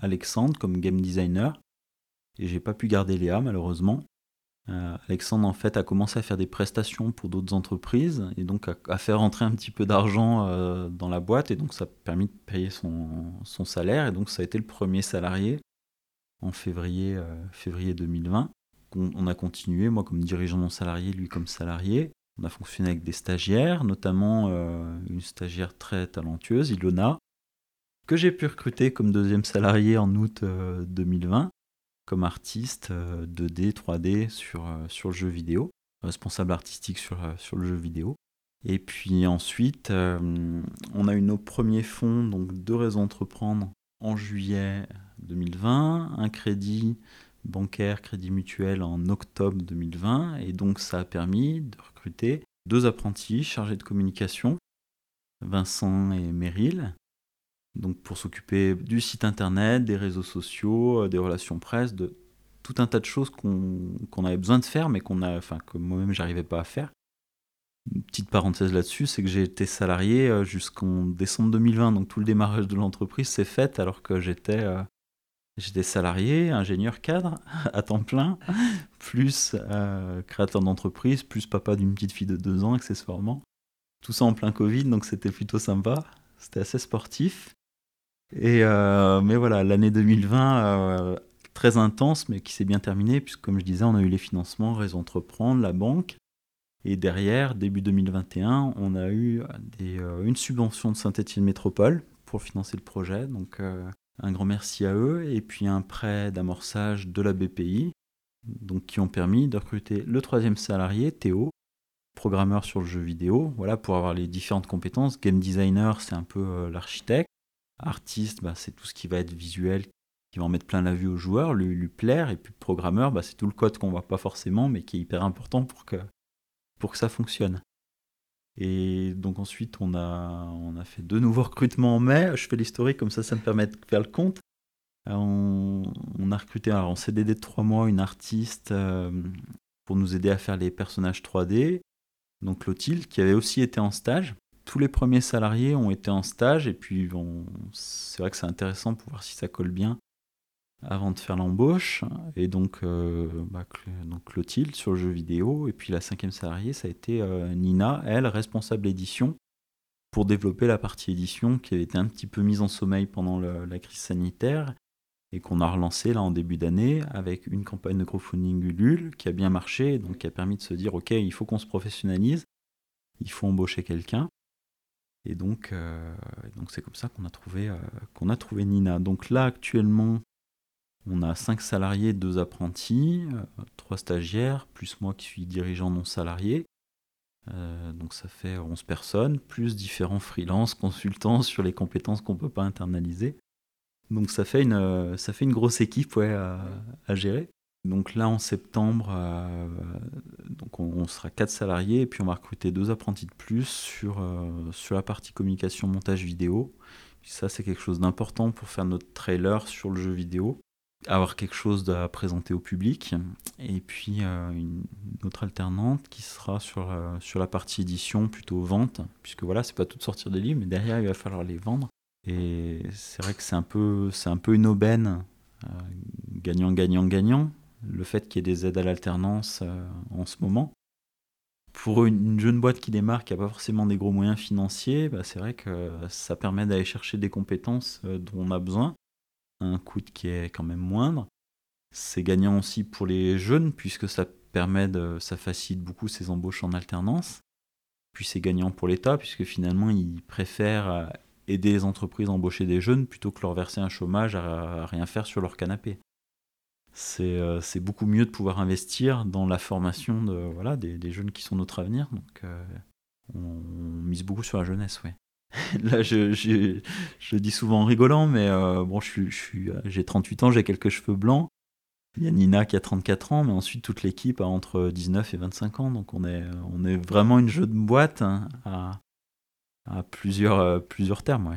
Alexandre comme game designer. Et j'ai pas pu garder Léa malheureusement. Alexandre en fait a commencé à faire des prestations pour d'autres entreprises et donc à, faire rentrer un petit peu d'argent dans la boîte et donc ça a permis de payer son, son salaire et donc ça a été le premier salarié en février, euh, février 2020. On, a continué, moi comme dirigeant non salarié, lui comme salarié. On a fonctionné avec des stagiaires, notamment euh, une stagiaire très talentueuse, Ilona, que j'ai pu recruter comme deuxième salarié en août 2020, euh, comme artiste 2D, 3D sur, sur le jeu vidéo, responsable artistique sur, sur le jeu vidéo. Et puis ensuite, on a eu nos premiers fonds, donc deux raisons d'entreprendre en juillet 2020, un crédit bancaire, crédit mutuel en octobre 2020, et donc ça a permis de recruter deux apprentis chargés de communication, Vincent et Meryl, donc pour s'occuper du site internet, des réseaux sociaux, euh, des relations presse, de tout un tas de choses qu'on avait besoin de faire, mais qu'on a, enfin que moi-même j'arrivais pas à faire. Une petite parenthèse là-dessus, c'est que j'ai été salarié euh, jusqu'en décembre 2020, donc tout le démarrage de l'entreprise s'est fait alors que j'étais euh, J'étais salarié, ingénieur cadre à temps plein, plus euh, créateur d'entreprise, plus papa d'une petite fille de deux ans accessoirement. Tout ça en plein Covid, donc c'était plutôt sympa. C'était assez sportif. Et euh, mais voilà, l'année 2020 euh, très intense, mais qui s'est bien terminée, puisque comme je disais, on a eu les financements, Réseau Entreprendre, la banque. Et derrière, début 2021, on a eu une subvention de Saint-Étienne Métropole pour financer le projet. Donc un grand merci à eux, et puis un prêt d'amorçage de la BPI, donc qui ont permis de recruter le troisième salarié, Théo, programmeur sur le jeu vidéo, voilà, pour avoir les différentes compétences. Game designer, c'est un peu euh, l'architecte. Artiste, bah, c'est tout ce qui va être visuel, qui va en mettre plein la vue aux joueurs, lui, lui plaire. Et puis programmeur, bah, c'est tout le code qu'on voit pas forcément, mais qui est hyper important pour que, pour que ça fonctionne. Et donc ensuite, on a, on a fait deux nouveaux recrutements en mai. Je fais l'historique, comme ça, ça me permet de faire le compte. Euh, on, a recruté alors, en CDD de trois mois une artiste euh, pour nous aider à faire les personnages 3D. Donc Clotilde, qui avait aussi été en stage. Tous les premiers salariés ont été en stage et puis c'est vrai que c'est intéressant pour voir si ça colle bien avant de faire l'embauche. Et donc, euh, bah, donc Clotilde sur le jeu vidéo. Et puis la cinquième salariée, ça a été euh, Nina, elle, responsable édition, pour développer la partie édition qui avait été un petit peu mise en sommeil pendant la crise sanitaire et qu'on a relancé là en début d'année avec une campagne de crowdfunding Ulule qui a bien marché, donc qui a permis de se dire ok, il faut qu'on se professionnalise, il faut embaucher quelqu'un. Et donc, euh, c'est comme ça qu'on a qu'on a trouvé Nina. Donc là actuellement, On a 5 salariés, 2 apprentis, 3 stagiaires, plus moi qui suis dirigeant non salarié. donc ça fait 11 personnes, plus différents freelances, consultants sur les compétences qu'on ne peut pas internaliser. Donc ça fait une, une grosse équipe ouais, à gérer. Donc là, en septembre, euh, donc on, sera quatre salariés et puis on va recruter deux apprentis de plus sur, euh, sur la partie communication montage vidéo. ça, c'est quelque chose d'important pour faire notre trailer sur le jeu vidéo. Avoir quelque chose à présenter au public. Et puis euh, une, autre alternante qui sera sur, sur la partie édition, plutôt vente, puisque voilà, c'est pas tout de sortir des livres, mais derrière, il va falloir les vendre. Et c'est vrai que c'est un, peu, un peu une aubaine gagnant, gagnant, gagnant le fait qu'il y ait des aides à l'alternance euh, en ce moment. Pour une jeune boîte qui démarre, qui n'a pas forcément des gros moyens financiers, bah, c'est vrai que ça permet d'aller chercher des compétences euh, dont on a besoin, un coût qui est quand même moindre. C'est gagnant aussi pour les jeunes, puisque ça permet de, ça facilite beaucoup ces embauches en alternance. Puis c'est gagnant pour l'État, puisque finalement, ils préfèrent euh, aider les entreprises à embaucher des jeunes plutôt que leur verser un chômage à rien faire sur leur canapé. Euh, c'est beaucoup mieux de pouvoir investir dans la formation de, voilà, des, jeunes qui sont notre avenir. Donc, euh, on, mise beaucoup sur la jeunesse, ouais. Là, je, je, je, dis souvent en rigolant, mais euh, bon, j'ai je j'ai 38 ans, j'ai quelques cheveux blancs. Il y a Nina qui a 34 ans, mais ensuite toute l'équipe a entre 19 et 25 ans. Donc on est, vraiment une jeu de boîte hein, à, plusieurs, plusieurs termes.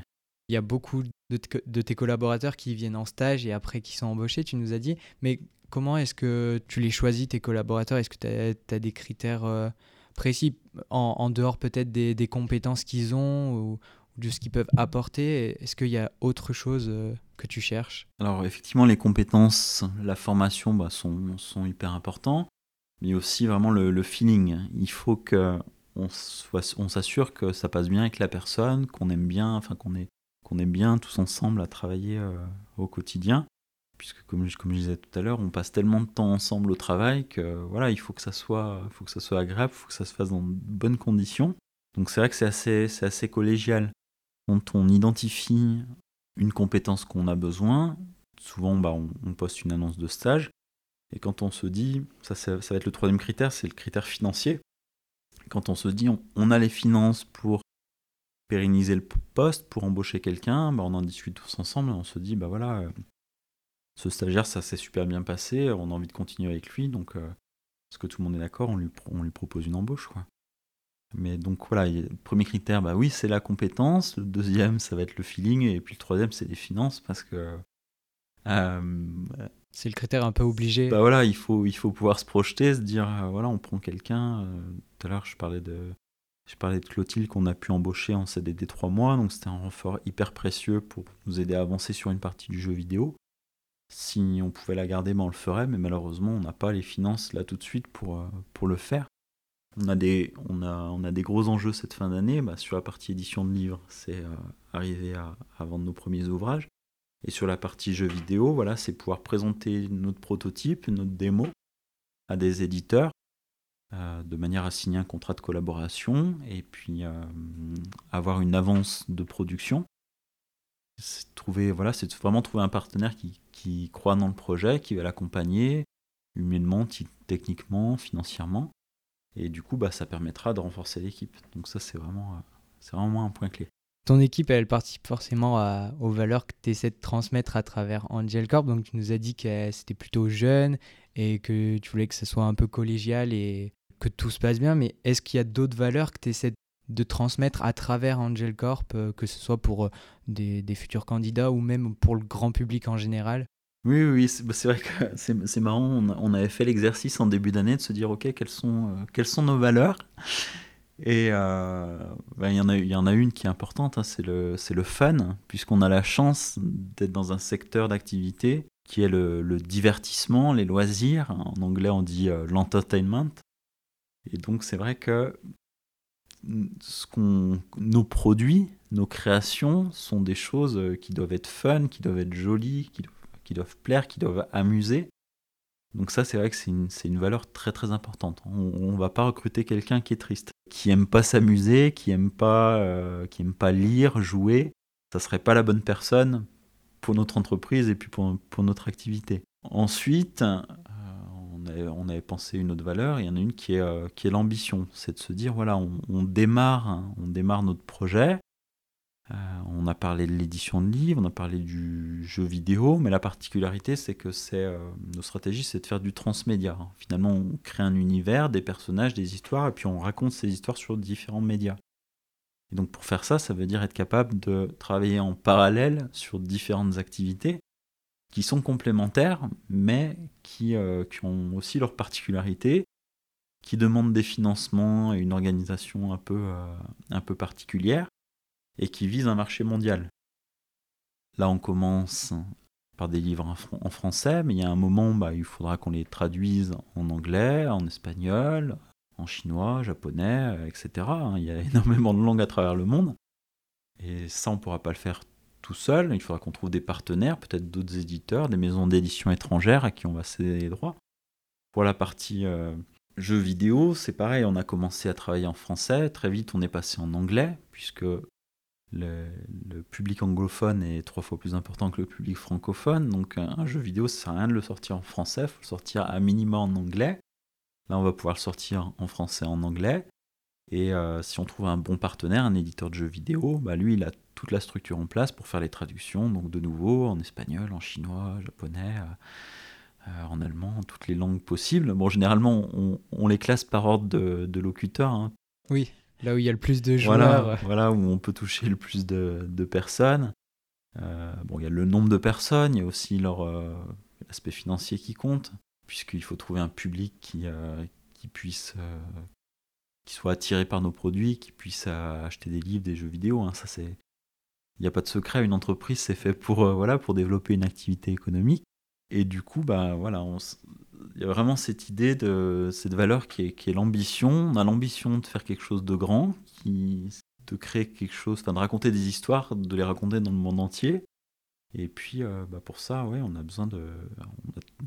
Il y a beaucoup de, tes collaborateurs qui viennent en stage et après qui sont embauchés, tu nous as dit. Mais comment est-ce que tu les choisis, tes collaborateurs? Est-ce que tu as, des critères euh, précis en, dehors peut-être des, compétences qu'ils ont ou, de ce qu'ils peuvent apporter Est-ce qu'il y a autre chose euh, que tu cherches? Alors effectivement, les compétences, la formation bah, sont, sont, hyper importants, mais aussi vraiment le, feeling. Il faut que on s'assure que ça passe bien avec la personne, qu'on aime bien, enfin qu'on est qu'on est bien tous ensemble à travailler euh, au quotidien. Puisque comme, comme je disais tout à l'heure, on passe tellement de temps ensemble au travail que voilà, il faut que ça soit, faut que ça soit agréable, il faut que ça se fasse dans de bonnes conditions. Donc c'est vrai que c'est assez, c'est assez collégial. Quand on identifie une compétence qu'on a besoin, souvent bah, on, poste une annonce de stage. Et quand on se dit, ça, ça, va être le troisième critère, c'est le critère financier. Quand on se dit, on a les finances pour pérenniser le poste pour embaucher quelqu'un, bah, on en discute tous ensemble et on se dit, bah voilà, euh, ce stagiaire, ça s'est super bien passé, on a envie de continuer avec lui, donc euh, est-ce que tout le monde est d'accord, on lui, on lui propose une embauche. Quoi. Mais donc voilà, le premier critère, bah oui, c'est la compétence, le deuxième, ça va être le feeling, et puis le troisième, c'est les finances, parce que... Euh, c'est le critère un peu obligé. Bah voilà, il faut, il faut pouvoir se projeter, se dire, voilà, on prend quelqu'un. tout à l'heure, je parlais de, je parlais de Clotilde qu'on a pu embaucher en CDD 3 mois, donc c'était un renfort hyper précieux pour nous aider à avancer sur une partie du jeu vidéo. Si on pouvait la garder, ben on le ferait, mais malheureusement on n'a pas les finances là tout de suite pour, euh, pour le faire. On a, des, on, a, on a des gros enjeux cette fin d'année, bah, sur la partie édition de livres, c'est euh, arriver à, vendre nos premiers ouvrages. Et sur la partie jeu vidéo, voilà, c'est pouvoir présenter notre prototype, notre démo à des éditeurs euh, de manière à signer un contrat de collaboration et puis avoir une avance de production. C'est trouver, voilà, c'est vraiment trouver un partenaire qui, qui, croit dans le projet, qui va l'accompagner humainement, techniquement, financièrement. Et du coup, bah, ça permettra de renforcer l'équipe. Donc ça, c'est vraiment, euh, c'est vraiment un point clé. Ton équipe, elle participe forcément aux valeurs que tu essaies de transmettre à travers Angel Corp. Donc tu nous as dit que c'était plutôt jeune et que tu voulais que ce soit un peu collégial et que tout se passe bien, mais est-ce qu'il y a d'autres valeurs que tu essaies de transmettre à travers Angel Corp, euh, que ce soit pour euh, des, futurs candidats ou même pour le grand public en général Oui, oui, c'est bah, vrai que c'est marrant, on, avait fait l'exercice en début d'année de se dire, ok, quelles sont, euh, quelles sont nos valeurs? Et bah, il y, en a, y en a une qui est importante, hein, c'est le, le fun, puisqu'on a la chance d'être dans un secteur d'activité qui est le, divertissement, les loisirs. En anglais, on dit l'entertainment. Et donc c'est vrai que ce qu'on, nos produits, nos créations sont des choses qui doivent être fun, qui doivent être jolies, qui doivent, plaire, qui doivent amuser. Donc ça, c'est vrai que c'est une, une, valeur très très importante. On ne va pas recruter quelqu'un qui est triste, qui aime pas s'amuser, qui aime pas, euh, qui aime pas lire, jouer. Ça serait pas la bonne personne pour notre entreprise et puis pour, pour notre activité. Ensuite, on avait, pensé une autre valeur, il y en a une qui est, euh, qui est l'ambition, c'est de se dire, voilà, on, démarre, hein, on démarre notre projet, euh, on a parlé de l'édition de livres, on a parlé du jeu vidéo, mais la particularité, c'est que c'est euh, nos stratégies, c'est de faire du transmédia. Finalement, on crée un univers, des personnages, des histoires, et puis on raconte ces histoires sur différents médias. Et donc pour faire ça, ça veut dire être capable de travailler en parallèle sur différentes activités qui sont complémentaires, mais qui, euh, qui ont aussi leurs particularités, qui demandent des financements et une organisation un peu, euh, un peu particulière, et qui visent un marché mondial. Là, on commence par des livres en, français, mais il y a un moment, bah, il faudra qu'on les traduise en anglais, en espagnol, en chinois, japonais, etc. Il y a énormément de langues à travers le monde. Et ça, on ne pourra pas le faire tout seul. Il faudra qu'on trouve des partenaires, peut-être d'autres éditeurs, des maisons d'édition étrangères à qui on va céder les droits. Pour la partie euh, jeux vidéo, c'est pareil, on a commencé à travailler en français. Très vite, on est passé en anglais, puisque le, public anglophone est trois fois plus important que le public francophone. Donc un, jeu vidéo, ça sert à rien de le sortir en français, il faut le sortir à minima en anglais. Là, on va pouvoir le sortir en français, en anglais. Et euh, si on trouve un bon partenaire, un éditeur de jeux vidéo, bah lui, il a toute la structure en place pour faire les traductions, donc de nouveau en espagnol, en chinois, japonais, euh, euh, en allemand, toutes les langues possibles. Bon, généralement, on, les classe par ordre de, de locuteurs. Hein. Oui, là où il y a le plus de joueurs. Voilà, voilà où on peut toucher le plus de, de personnes. bon, il y a le nombre de personnes, il y a aussi leur l'aspect financier qui compte, puisqu'il faut trouver un public qui, qui puisse qui soit attiré par nos produits, qui puisse acheter des livres, des jeux vidéo. Hein. Ça, c'est, n'y a pas de secret. Une entreprise, c'est fait pour euh, voilà pour développer une activité économique. Et du coup, bah voilà, il y a vraiment cette idée de cette valeur qui est, qui est l'ambition. On a l'ambition de faire quelque chose de grand, qui, de créer quelque chose, de raconter des histoires, de les raconter dans le monde entier. Et puis, euh, bah pour ça, ouais, on a besoin de,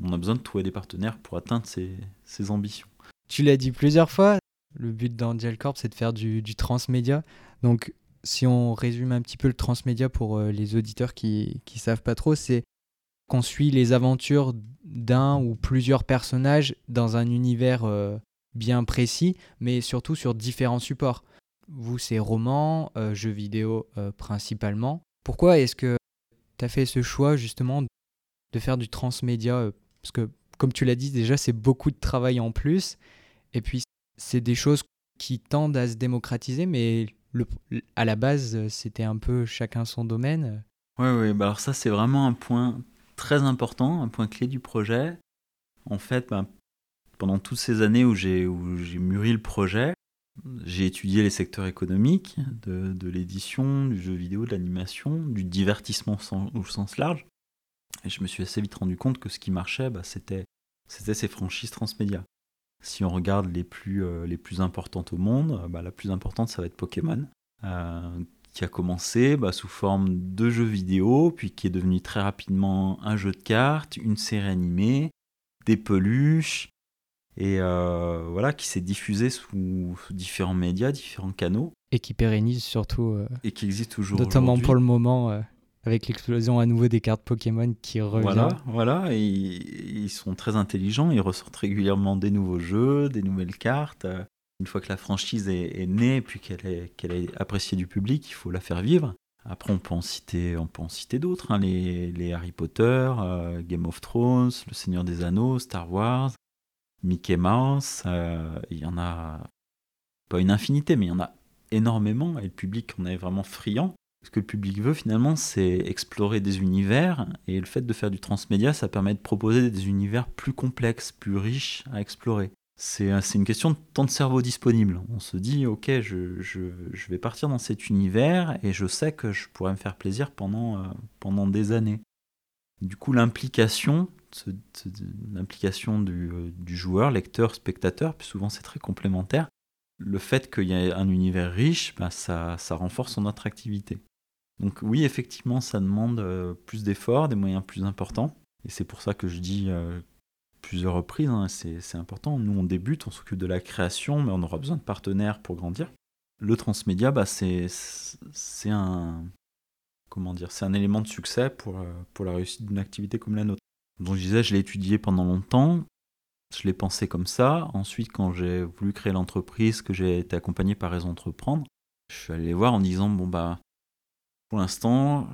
on a, besoin de trouver des partenaires pour atteindre ces, ambitions. Tu l'as dit plusieurs fois, le but d'Angel Corp, c'est de faire du, transmédia. Donc, si on résume un petit peu le transmédia pour euh, les auditeurs qui ne savent pas trop, c'est qu'on suit les aventures d'un ou plusieurs personnages dans un univers euh, bien précis, mais surtout sur différents supports. Vous, c'est romans, euh, jeux vidéo principalement. Pourquoi est-ce que tu as fait ce choix justement de faire du transmédia Parce que, comme tu l'as dit, déjà, c'est beaucoup de travail en plus. Et puis, c'est des choses qui tendent à se démocratiser, mais à la base, c'était un peu chacun son domaine. Oui, oui, bah alors ça, c'est vraiment un point très important, un point clé du projet. En fait, bah, pendant toutes ces années où j'ai mûri le projet, j'ai étudié les secteurs économiques de, de l'édition, du jeu vidéo, de l'animation, du divertissement au sens large. Et je me suis assez vite rendu compte que ce qui marchait, bah, c'était ces franchises transmédia. Si on regarde les plus, euh, les plus importantes au monde, euh, bah, la plus importante, ça va être Pokémon, euh, qui a commencé bah, sous forme de jeu vidéo, puis qui est devenu très rapidement un jeu de cartes, une série animée, des peluches, et voilà, qui s'est diffusé sous, différents médias, différents canaux. Et qui pérennise surtout. et qui existe toujours. Notamment pour le moment avec l'explosion à nouveau des cartes Pokémon qui revient. Voilà, voilà, ils sont très intelligents, ils ressortent régulièrement des nouveaux jeux, des nouvelles cartes. Une fois que la franchise est, née, puis qu'elle est, appréciée du public, il faut la faire vivre. Après, on peut en citer, on peut citer d'autres, hein, les, les, Harry Potter, euh, Game of Thrones, Le Seigneur des Anneaux, Star Wars, Mickey Mouse. Euh, il y en a pas une infinité, mais il y en a énormément, et le public en est vraiment friand. Ce que le public veut finalement, c'est explorer des univers, et le fait de faire du transmédia, ça permet de proposer des univers plus complexes, plus riches à explorer. C'est une question de temps de cerveau disponible. On se dit, ok, je, vais partir dans cet univers et je sais que je pourrais me faire plaisir pendant, euh, des années. Du coup, l'implication, euh, du, joueur, lecteur, spectateur, puis souvent c'est très complémentaire, le fait qu'il y ait un univers riche, ça, ça renforce son attractivité. Donc oui, effectivement, ça demande euh, plus d'efforts, des moyens plus importants. Et c'est pour ça que je dis euh, plusieurs reprises, hein, c'est important. Nous, on débute, on s'occupe de la création, mais on aura besoin de partenaires pour grandir. Le transmédia, bah, c'est un, comment dire, un élément de succès pour, pour la réussite d'une activité comme la nôtre. Donc je disais, je l'ai étudié pendant longtemps, je l'ai pensé comme ça. Ensuite, quand j'ai voulu créer l'entreprise, que j'ai été accompagné par Raison Entreprendre, je suis allé les voir en disant, bon bah, pour l'instant,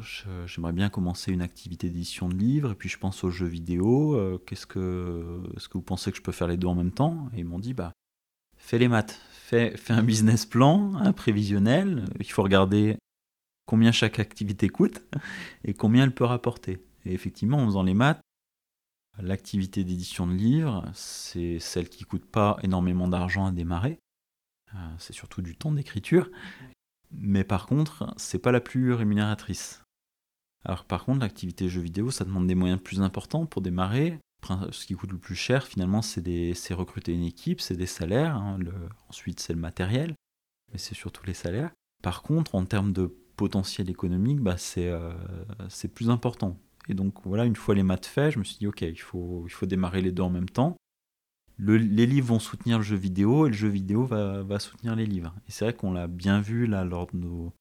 j'aimerais bien commencer une activité d'édition de livres, et puis je pense aux jeux vidéo. Euh, qu'est-ce que, est-ce que vous pensez que je peux faire les deux en même temps? Et ils m'ont dit, bah, fais les maths, fais, un business plan, un prévisionnel. Il faut regarder combien chaque activité coûte et combien elle peut rapporter. Et effectivement, en faisant les maths, l'activité d'édition de livres, c'est celle qui coûte pas énormément d'argent à démarrer. Euh, c'est surtout du temps d'écriture. Mais par contre, c'est pas la plus rémunératrice. Alors par contre, l'activité jeu vidéo, ça demande des moyens plus importants pour démarrer. Ce qui coûte le plus cher, finalement, c'est recruter une équipe, c'est des salaires. Hein. ensuite, c'est le matériel, mais c'est surtout les salaires. Par contre, en termes de potentiel économique, bah, euh, c'est plus important. Et donc voilà, une fois les maths faits, je me suis dit, ok, il faut, il faut démarrer les deux en même temps les livres vont soutenir le jeu vidéo et le jeu vidéo va, soutenir les livres. Et c'est vrai qu'on l'a bien vu là lors de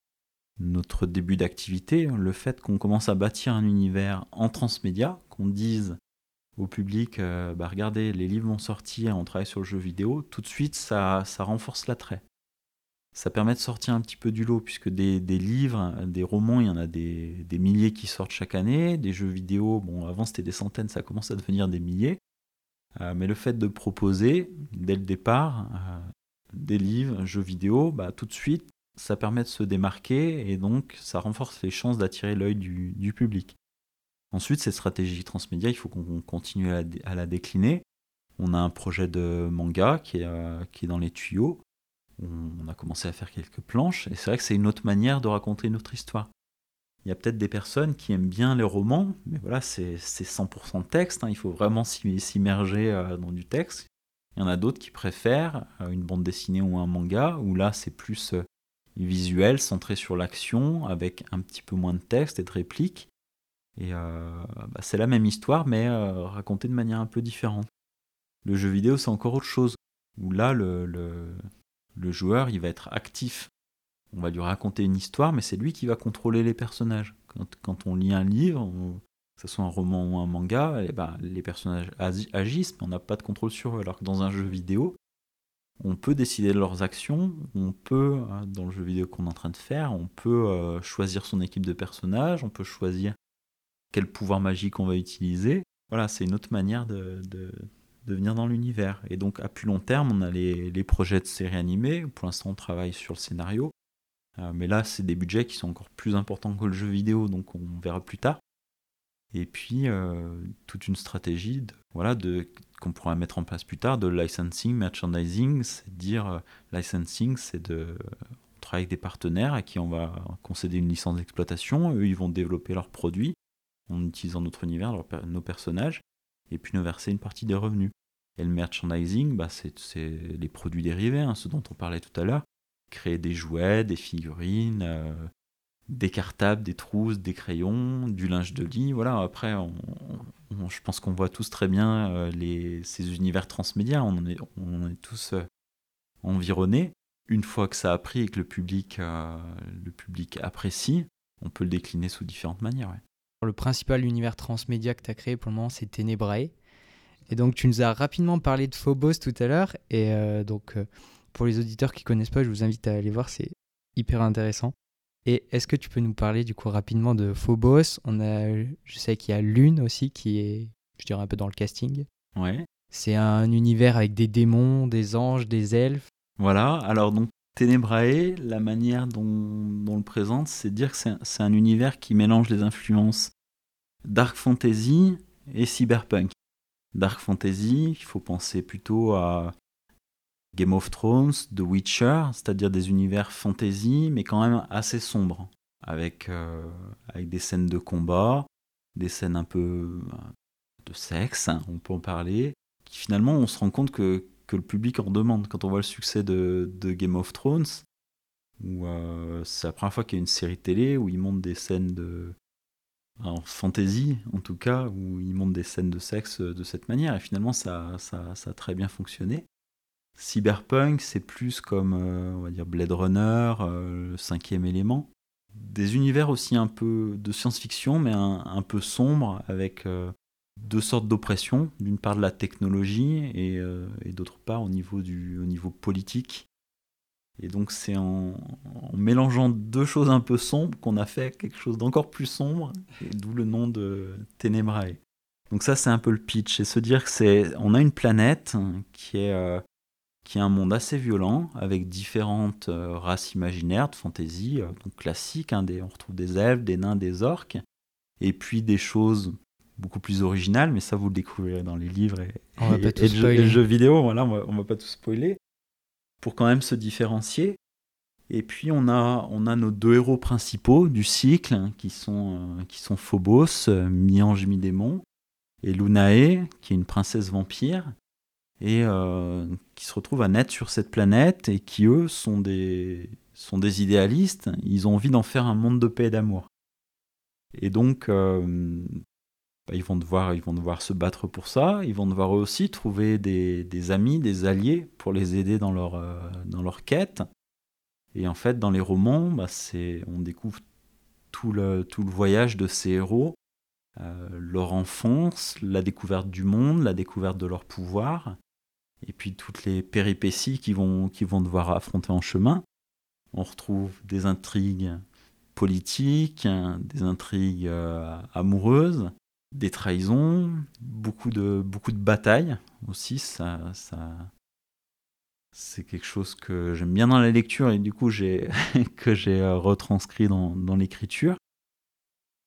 notre début d'activité, le fait qu'on commence à bâtir un univers en transmédia, qu'on dise au public, euh, bah regardez, les livres vont sortir, on travaille sur le jeu vidéo, tout de suite ça, renforce l'attrait. Ça permet de sortir un petit peu du lot, puisque des, livres, des romans, il y en a des, des, milliers qui sortent chaque année, des jeux vidéo, bon avant c'était des centaines, ça commence à devenir des milliers. Euh, mais le fait de proposer, dès le départ, euh, des livres, jeux vidéo, bah, tout de suite, ça permet de se démarquer et donc ça renforce les chances d'attirer l'œil du, public. Ensuite, cette stratégie transmédia, il faut qu'on continue à la, décliner. On a un projet de manga qui est, euh, dans les tuyaux. On, a commencé à faire quelques planches et c'est vrai que c'est une autre manière de raconter notre histoire. Il y a peut-être des personnes qui aiment bien les romans, mais voilà, c'est 100% texte, hein. il faut vraiment s'immerger euh, dans du texte. Il y en a d'autres qui préfèrent euh, une bande dessinée ou un manga, où là c'est plus euh, visuel, centré sur l'action, avec un petit peu moins de texte et de répliques. Et bah, c'est la même histoire, mais racontée de manière un peu différente. Le jeu vidéo, c'est encore autre chose, où là, le, le joueur, il va être actif on va lui raconter une histoire, mais c'est lui qui va contrôler les personnages. Quand, on lit un livre, que ce soit un roman ou un manga, eh ben, les personnages agissent, mais on n'a pas de contrôle sur eux. Alors que dans un jeu vidéo, on peut décider de leurs actions, on peut, hein, dans le jeu vidéo qu'on est en train de faire, on peut euh, choisir son équipe de personnages, on peut choisir quel pouvoir magique on va utiliser. Voilà, c'est une autre manière de, de, venir dans l'univers. Et donc, à plus long terme, on a les, les projets de séries animées. Pour l'instant, on travaille sur le scénario. Euh, mais là, c'est des budgets qui sont encore plus importants que le jeu vidéo, donc on verra plus tard. Et puis, euh, toute une stratégie voilà, de, qu'on pourra mettre en place plus tard de licensing, merchandising, c'est dire euh, licensing, c'est de on travaille avec des partenaires à qui on va concéder une licence d'exploitation, eux ils vont développer leurs produits en utilisant notre univers, nos personnages, et puis nous verser une partie des revenus. Et le merchandising, bah, c'est, les produits dérivés, hein, ce dont on parlait tout à l'heure créer des jouets, des figurines, euh, des cartables, des trousses, des crayons, du linge de lit. Voilà, après, je pense qu'on voit tous très bien euh, les, ces univers transmédia, on en est, on est tous euh, environnés. Une fois que ça a pris et que le public, le public apprécie, on peut le décliner sous différentes manières. Le principal univers transmédia que tu as créé pour le moment, c'est Ténébrae. Et donc, tu nous as rapidement parlé de Phobos tout à l'heure. Et donc, pour les auditeurs qui connaissent pas, je vous invite à aller voir, c'est hyper intéressant. Et est-ce que tu peux nous parler du coup rapidement de Phobos? On a, je sais qu'il y a Lune aussi qui est, je dirais un peu dans le casting. Ouais. C'est un univers avec des démons, des anges, des elfes. Voilà. Alors donc Ténébrae, la manière dont, on le présente, c'est de dire que c'est un univers qui mélange les influences dark fantasy et cyberpunk. Dark fantasy, il faut penser plutôt à Game of Thrones, The Witcher, c'est-à-dire des univers fantasy, mais quand même assez sombres, avec, euh, avec des scènes de combat, des scènes un peu euh, de sexe, hein, on peut en parler, qui finalement on se rend compte que, que le public en demande. Quand on voit le succès de, Game of Thrones, où euh, c'est la première fois qu'il y a une série télé où ils montrent des scènes de, en fantasy en tout cas, où ils montrent des scènes de sexe de cette manière. Et finalement, ça, ça, ça a très bien fonctionné. Cyberpunk, c'est plus comme, euh, on va dire, Blade Runner, euh, le cinquième élément. des univers aussi un peu de science-fiction, mais un, peu sombre, avec deux sortes d'oppression. D'une part de la technologie et, d'autre part au niveau, du, au niveau politique. Et donc c'est en, mélangeant deux choses un peu sombres qu'on a fait quelque chose d'encore plus sombre, d'où le nom de Tenebrae. Donc ça c'est un peu le pitch, et se dire que c'est, on a une planète qui est, euh, qui est un monde assez violent, avec différentes euh, races imaginaires de fantasy, euh, donc classiques, hein, on retrouve des elfes, des nains, des orques, et puis des choses beaucoup plus originales, mais ça vous le découvrirez dans les livres et, le jeu, vidéo, voilà, on va, on va pas tout spoiler pour quand même se différencier. Et puis on a, on a nos deux héros principaux du cycle, hein, qui sont, euh, qui sont Phobos, euh, mi-ange, mi-démon, et Lunae, qui est une princesse vampire, et euh, qui se retrouve à naître sur cette planète, et qui eux sont des, sont des idéalistes, ils ont envie d'en faire un monde de paix et d'amour. Et donc, bah, ils, vont devoir, ils vont devoir se battre pour ça. Ils vont devoir aussi trouver des, amis, des alliés pour les aider dans leur, euh, dans leur quête. Et en fait, dans les romans, bah, on découvre tout le, tout le voyage de ces héros, euh, leur enfance, la découverte du monde, la découverte de leur pouvoir, et puis toutes les péripéties qu'ils vont, qu'ils vont devoir affronter en chemin. On retrouve des intrigues politiques, des intrigues euh, amoureuses, des trahisons, beaucoup de, beaucoup de batailles aussi. Ça, ça, c'est quelque chose que j'aime bien dans la lecture et du coup que j'ai euh, retranscrit dans, dans l'écriture.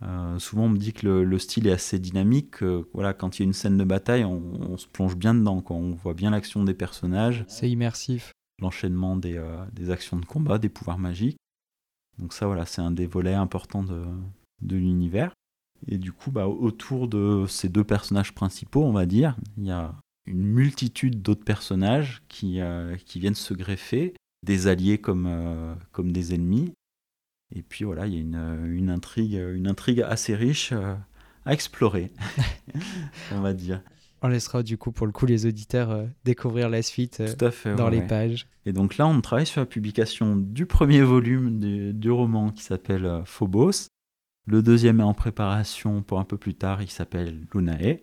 Euh, souvent on me dit que le, style est assez dynamique. voilà, quand il y a une scène de bataille, on, se plonge bien dedans. On voit bien l'action des personnages. C'est immersif. L'enchaînement des, euh, des, actions de combat, des pouvoirs magiques. Donc ça voilà, c'est un des volets importants de, de l'univers. Et du coup, bah, autour de ces deux personnages principaux, on va dire, il y a une multitude d'autres personnages qui, euh, qui viennent se greffer, des alliés comme, comme des ennemis. Et puis voilà, il y a une, une intrigue, une intrigue assez riche euh, à explorer, on va dire. On laissera du coup pour le coup les auditeurs découvrir la suite dans les pages. Et donc là, on travaille sur la publication du premier volume du, du roman qui s'appelle Phobos. Le deuxième est en préparation pour un peu plus tard, il s'appelle Lunae.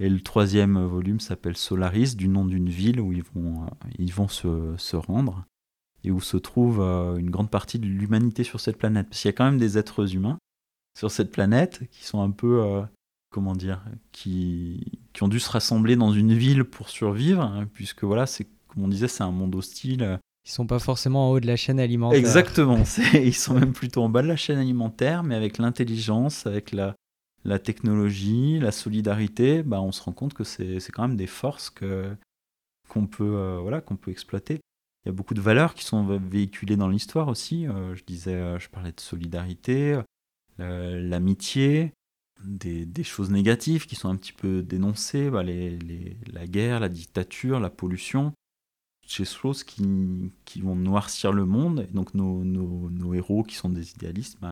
Et le troisième volume s'appelle Solaris, du nom d'une ville où ils vont, euh, ils vont se, se, rendre et où se trouve euh, une grande partie de l'humanité sur cette planète. Parce qu'il y a quand même des êtres humains sur cette planète qui sont un peu, euh, comment dire, qui, qui ont dû se rassembler dans une ville pour survivre, hein, puisque voilà, c'est comme on disait, c'est un monde hostile ils sont pas forcément en haut de la chaîne alimentaire. Exactement, ils sont même plutôt en bas de la chaîne alimentaire, mais avec l'intelligence, avec la, la technologie, la solidarité, bah, on se rend compte que c'est quand même des forces que qu'on peut, euh, voilà, qu'on peut exploiter. Il y a beaucoup de valeurs qui sont véhiculées dans l'histoire aussi. Euh, je disais, euh, je parlais de solidarité, l'amitié, des, choses négatives qui sont un petit peu dénoncées, bah, la guerre, la dictature, la pollution ces choses qui, vont noircir le monde. Et donc nos, héros qui sont des idéalistes, bah,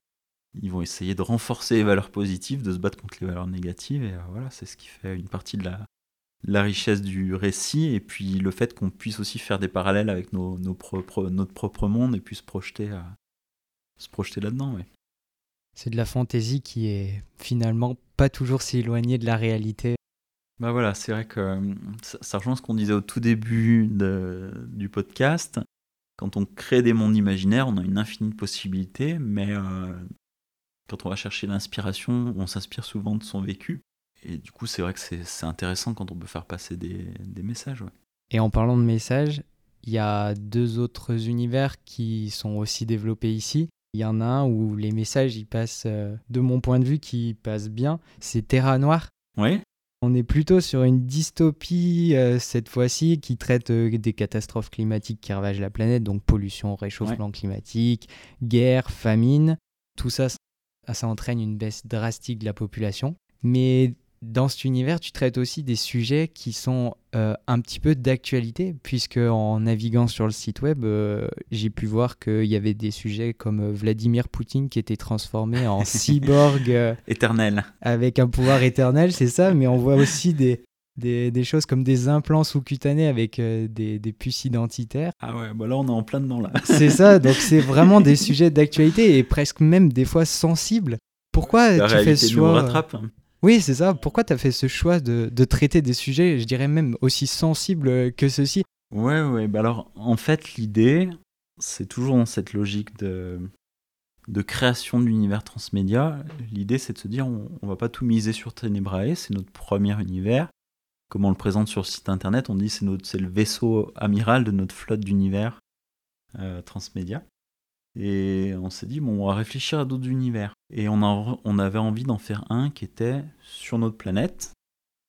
ils vont essayer de renforcer les valeurs positives, de se battre contre les valeurs négatives. Et euh, voilà, c'est ce qui fait une partie de la, la richesse du récit. Et puis le fait qu'on puisse aussi faire des parallèles avec nos, nos propres, notre propre monde et puis se projeter, à, se projeter là-dedans. Ouais. C'est de la fantaisie qui est finalement pas toujours si éloignée de la réalité. Bah voilà, c'est vrai que euh, ça, rejoint ce qu'on disait au tout début du podcast. Quand on crée des mondes imaginaires, on a une infinie de possibilités, mais euh, quand on va chercher l'inspiration, on s'inspire souvent de son vécu. Et du coup, c'est vrai que c'est intéressant quand on peut faire passer des, messages. Et en parlant de messages, il y a deux autres univers qui sont aussi développés ici. Il y en a un où les messages, ils passent, euh, de mon point de vue, qui passent bien. C'est Terra Noire. Oui. On est plutôt sur une dystopie euh, cette fois-ci qui traite euh, des catastrophes climatiques qui ravagent la planète, donc pollution, réchauffement climatique, guerre, famine. Tout ça, ça entraîne une baisse drastique de la population. Mais dans cet univers, tu traites aussi des sujets qui sont euh, un petit peu d'actualité, puisque en naviguant sur le site web, euh, j'ai pu voir qu'il y avait des sujets comme euh, Vladimir Poutine qui était transformé en cyborg éternel, avec un pouvoir éternel, c'est ça. Mais on voit aussi des, des, des, choses comme des implants sous-cutanés avec euh, des, des, puces identitaires. Ah ouais, bah là on est en plein dedans là. c'est ça, donc c'est vraiment des sujets d'actualité et presque même des fois sensibles. Pourquoi La tu fais ce choix rattrape. Oui, c'est ça. Pourquoi tu as fait ce choix de, de, traiter des sujets, je dirais même aussi sensibles que ceux-ci? Ouais, ouais. Bah alors, en fait, l'idée, c'est toujours dans cette logique de, de création d'univers transmédia. L'idée, c'est de se dire, on, on va pas tout miser sur Tenebrae, c'est notre premier univers. Comme on le présente sur le site internet, on dit c'est le vaisseau amiral de notre flotte d'univers euh, transmédia. Et on s'est dit, bon, on va réfléchir à d'autres univers. Et on, avait envie d'en faire un qui était sur notre planète,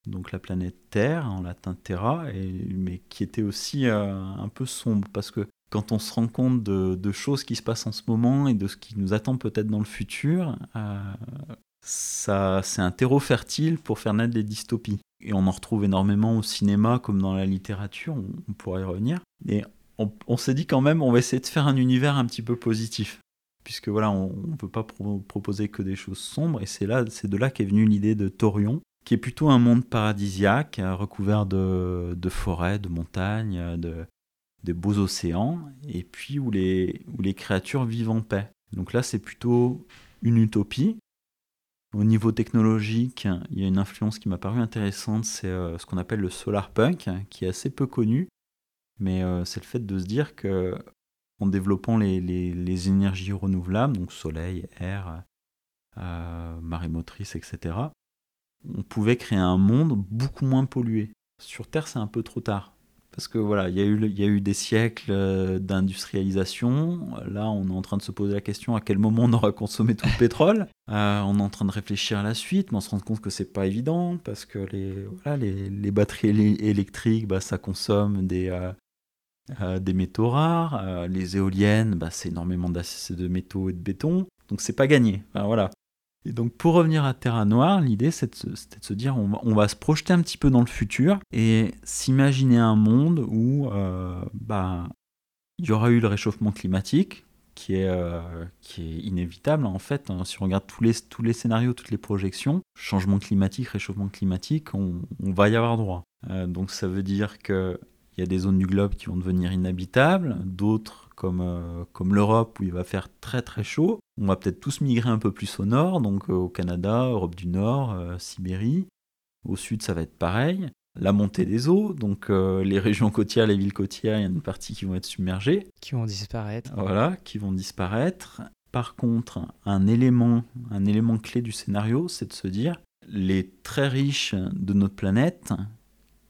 donc la planète Terre, en latin Terra, mais qui était aussi euh, un peu sombre, parce que quand on se rend compte de, choses qui se passent en ce moment et de ce qui nous attend peut-être dans le futur, euh, c'est un terreau fertile pour faire naître des dystopies. Et on en retrouve énormément au cinéma comme dans la littérature, on, on pourrait y revenir. On, s'est dit quand même, on va essayer de faire un univers un petit peu positif. Puisque voilà, on ne peut pas pro proposer que des choses sombres, et c'est de là qu'est venue l'idée de Torion, qui est plutôt un monde paradisiaque, recouvert de, forêts, de montagnes, de, de beaux océans, et puis où les, où les créatures vivent en paix. Donc là, c'est plutôt une utopie. Au niveau technologique, il y a une influence qui m'a paru intéressante, c'est euh, ce qu'on appelle le solar punk, qui est assez peu connu, mais euh, c'est le fait de se dire que en développant les, les, les énergies renouvelables, donc soleil, air, euh, marée motrice, etc., on pouvait créer un monde beaucoup moins pollué. Sur Terre, c'est un peu trop tard. Parce que voilà, il y, a eu, il y a eu des siècles d'industrialisation. Là, on est en train de se poser la question à quel moment on aura consommé tout le pétrole? Euh, on est en train de réfléchir à la suite, mais on se rend compte que c'est pas évident parce que les, voilà, les, les batteries électriques, bah, ça consomme des, euh, euh, des métaux rares. Euh, les éoliennes, bah, c'est énormément de métaux et de béton. Donc c'est pas gagné. Voilà. Et donc pour revenir à Terra Noire, l'idée c'était de, se dire on va, se projeter un petit peu dans le futur et s'imaginer un monde où euh, bah, il y aura eu le réchauffement climatique qui est, qui est inévitable en fait. Hein, si on regarde tous les, tous les scénarios, toutes les projections, changement climatique, réchauffement climatique, on, va y avoir droit. Donc ça veut dire que il y a des zones du globe qui vont devenir inhabitables, d'autres comme, euh, comme l'Europe où il va faire très très chaud. On va peut-être tous migrer un peu plus au nord, donc euh, au Canada, Europe du Nord, euh, Sibérie. Au sud, ça va être pareil. La montée des eaux, donc les régions côtières, les villes côtières, il y a une partie qui vont être submergées. Qui vont disparaître. Voilà, qui vont disparaître. Par contre, un élément, un élément clé du scénario, c'est de se dire les très riches de notre planète,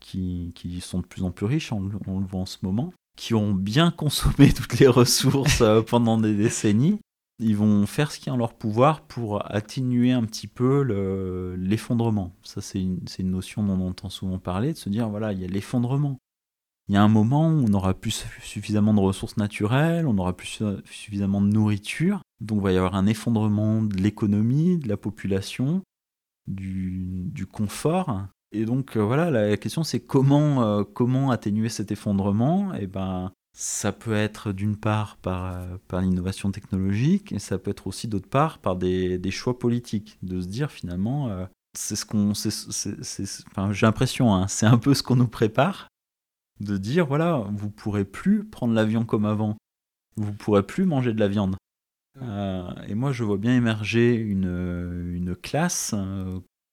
qui, sont de plus en plus riches, on, le voit en ce moment, qui ont bien consommé toutes les ressources pendant des décennies, ils vont faire ce qui est en leur pouvoir pour atténuer un petit peu l'effondrement. Ça, c'est une, notion dont on entend souvent parler, de se dire, voilà, il y a l'effondrement. Il y a un moment où on n'aura plus suffisamment de ressources naturelles, on n'aura plus suffisamment de nourriture, donc il va y avoir un effondrement de l'économie, de la population, du confort, et donc euh, voilà, la question c'est comment, euh, comment atténuer cet effondrement? Et ben, ça peut être d'une part par, euh, par l'innovation technologique, et ça peut être aussi d'autre part par des, des, choix politiques, de se dire finalement, c'est ce qu'on, enfin, j'ai l'impression, hein, c'est un peu ce qu'on nous prépare, de dire voilà, vous pourrez plus prendre l'avion comme avant, vous pourrez plus manger de la viande. Et moi, je vois bien émerger une, une classe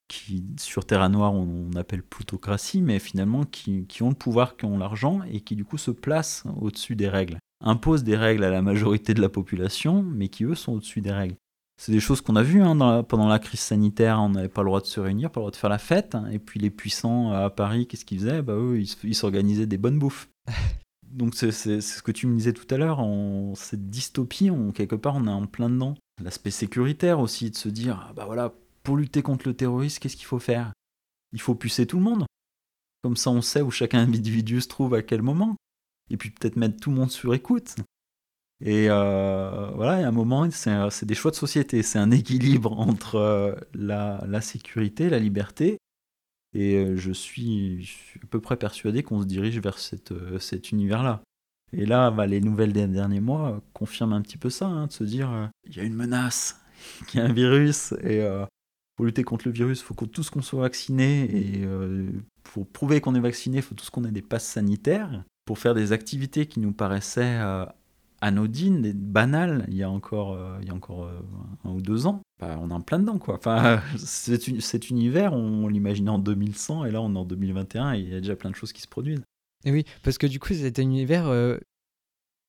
qui, sur Terra Noire, on, on, appelle plutocratie, mais finalement qui, qui, ont le pouvoir, qui ont l'argent et qui du coup se placent au-dessus des règles, imposent des règles à la majorité de la population, mais qui eux sont au-dessus des règles. C'est des choses qu'on a vues hein, la, pendant la crise sanitaire, on n'avait pas le droit de se réunir, pas le droit de faire la fête, hein, et puis les puissants à Paris, qu'est-ce qu'ils faisaient? Bah, Eux, ils s'organisaient des bonnes bouffes. Donc c'est ce que tu me disais tout à l'heure, cette dystopie, on, quelque part on est en plein dedans. L'aspect sécuritaire aussi, de se dire, bah voilà, pour lutter contre le terrorisme, qu'est-ce qu'il faut faire? Il faut pucer tout le monde. Comme ça, on sait où chaque individu se trouve à quel moment. Et puis peut-être mettre tout le monde sur écoute. Et euh, voilà, il y a un moment, c'est des choix de société. C'est un équilibre entre euh, la, sécurité, la liberté. Et euh, je, suis, à peu près persuadé qu'on se dirige vers cet univers-là. Et là, bah, les nouvelles des derniers mois confirment un petit peu ça, hein, de se dire, il y a une menace, qu'il y a un virus, et pour lutter contre le virus, il faut qu'on tous qu'on soit vaccinés et euh, pour prouver qu'on est vacciné, il faut tous qu'on ait des passes sanitaires. Pour faire des activités qui nous paraissaient euh, anodines, banales, il y a encore, euh, il y a encore un ou deux ans, bah, on est en plein dedans. Quoi. Enfin, cet, univers, on, l'imaginait en 2100 et là on est en 2021 et il y a déjà plein de choses qui se produisent. Oui, parce que du coup, cet univers,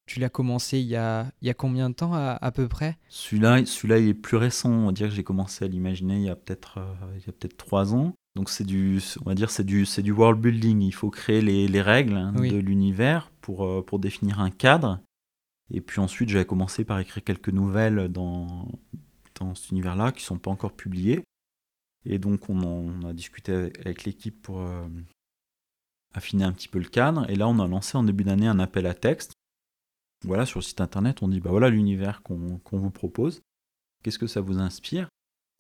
tu l'as commencé il y, a, il y a combien de temps à, peu près? Celui-là, celui-là, il est plus récent. On va dire que j'ai commencé à l'imaginer il y a peut-être a peut-être trois ans. Donc c'est du, on va dire c'est du, c'est du world building. Il faut créer les, les règles hein, de l'univers pour, euh, pour définir un cadre. Et puis ensuite, j'avais commencé par écrire quelques nouvelles dans, dans cet univers-là qui sont pas encore publiées. Et donc on, on a discuté avec, l'équipe pour euh, affiner un petit peu le cadre. Et là, on a lancé en début d'année un appel à texte. Voilà, sur le site internet, on dit bah voilà l'univers qu'on, vous propose. Qu'est-ce que ça vous inspire?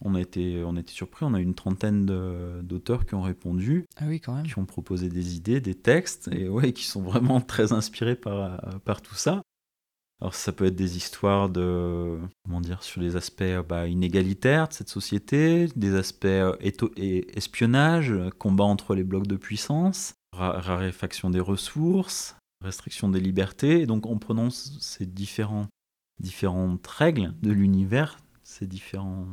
On a été, on a été surpris, on a une trentaine d'auteurs qui ont répondu, ah oui, quand même. qui ont proposé des idées, des textes, et ouais, qui sont vraiment très inspirés par, par tout ça. Alors ça peut être des histoires de, comment dire, sur les aspects bah, inégalitaires de cette société, des aspects euh, espionnage, combat entre les blocs de puissance, raréfaction des ressources, restriction des libertés. Et donc en prenant ces différents, différentes règles de l'univers, ces différents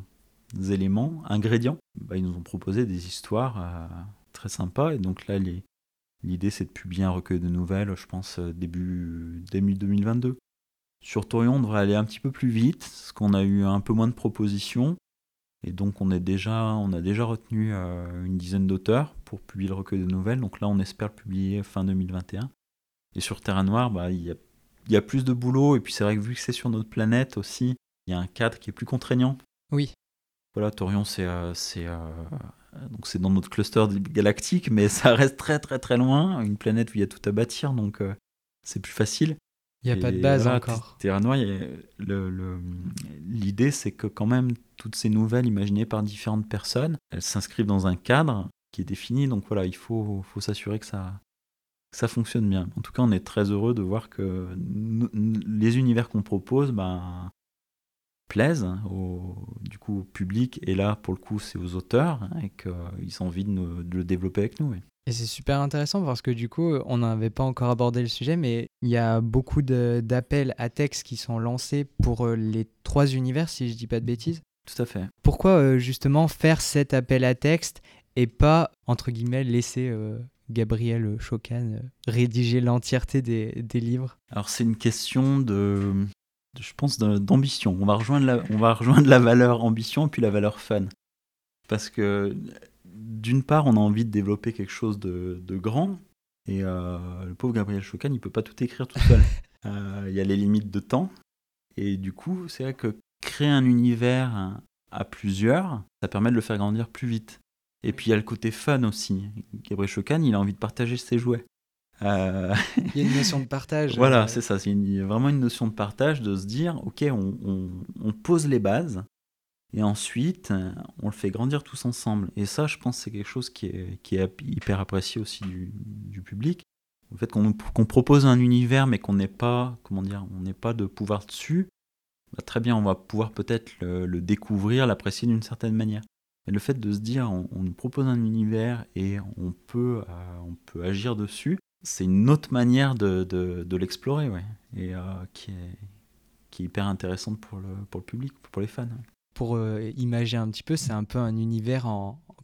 éléments, ingrédients, bah, ils nous ont proposé des histoires euh, très sympas. Et donc là, l'idée, c'est de publier un recueil de nouvelles, je pense, euh, début, début 2022. Sur Torion, on devrait aller un petit peu plus vite, parce qu'on a eu un peu moins de propositions. Et donc on, est déjà, on a déjà retenu euh, une dizaine d'auteurs pour publier le recueil de nouvelles. Donc là, on espère le publier fin 2021. Et sur Terra Noire, bah, il y, a, y a plus de boulot. Et puis c'est vrai que vu que c'est sur notre planète aussi, il y a un cadre qui est plus contraignant. Oui. Voilà, Torion, c'est euh, euh, donc c'est dans notre cluster galactique, mais ça reste très très très loin. Une planète où il y a tout à bâtir, donc euh, c'est plus facile. Il n'y a pas de base encore. Terra Noire, l'idée c'est que quand même toutes ces nouvelles imaginées par différentes personnes, elles s'inscrivent dans un cadre qui est défini. Donc voilà, il faut, faut s'assurer que ça, ça fonctionne bien. En tout cas, on est très heureux de voir que les univers qu'on propose, ben, plaisent au, du coup, au public, et là, pour le coup, c'est aux auteurs, hein, et qu'ils ont envie de, le développer avec nous. Et c'est super intéressant parce que du coup, on n'avait pas encore abordé le sujet, mais il y a beaucoup d'appels à texte qui sont lancés pour euh, les trois univers, si je dis pas de bêtises. Tout à fait. Pourquoi euh, justement faire cet appel à texte et pas, entre guillemets, laisser euh, Gabriel Chocan rédiger l'entièreté des, des livres Alors c'est une question de, je pense, d'ambition. On va rejoindre la, on va rejoindre la valeur ambition et puis la valeur fun. Parce que d'une part, on a envie de développer quelque chose de, grand. Et euh, le pauvre Gabriel Chocan, il peut pas tout écrire tout seul. Euh, il y a les limites de temps. Et du coup, c'est vrai que créer un univers à plusieurs, ça permet de le faire grandir plus vite. Et puis il y a le côté fun aussi. Gabriel Chocan, il a envie de partager ses jouets. Euh, il y a une notion de partage. voilà, euh, c'est ça. C'est vraiment une notion de partage, de se dire, ok, on, pose les bases, et ensuite, on le fait grandir tous ensemble. Et ça, je pense, c'est quelque chose qui est, qui est hyper apprécié aussi du, public. Le fait qu'on propose un univers, mais qu'on n'ait pas, comment dire, on n'ait pas de pouvoir dessus, bah, très bien, on va pouvoir peut-être le, découvrir, l'apprécier d'une certaine manière. Le fait de se dire, on, nous propose un univers et on peut, euh, on peut agir dessus, c'est une autre manière de, de, l'explorer, ouais, et euh, qui, est, qui est hyper intéressante pour le, pour le public, pour les fans. Pour euh, imaginer un petit peu, c'est un peu un univers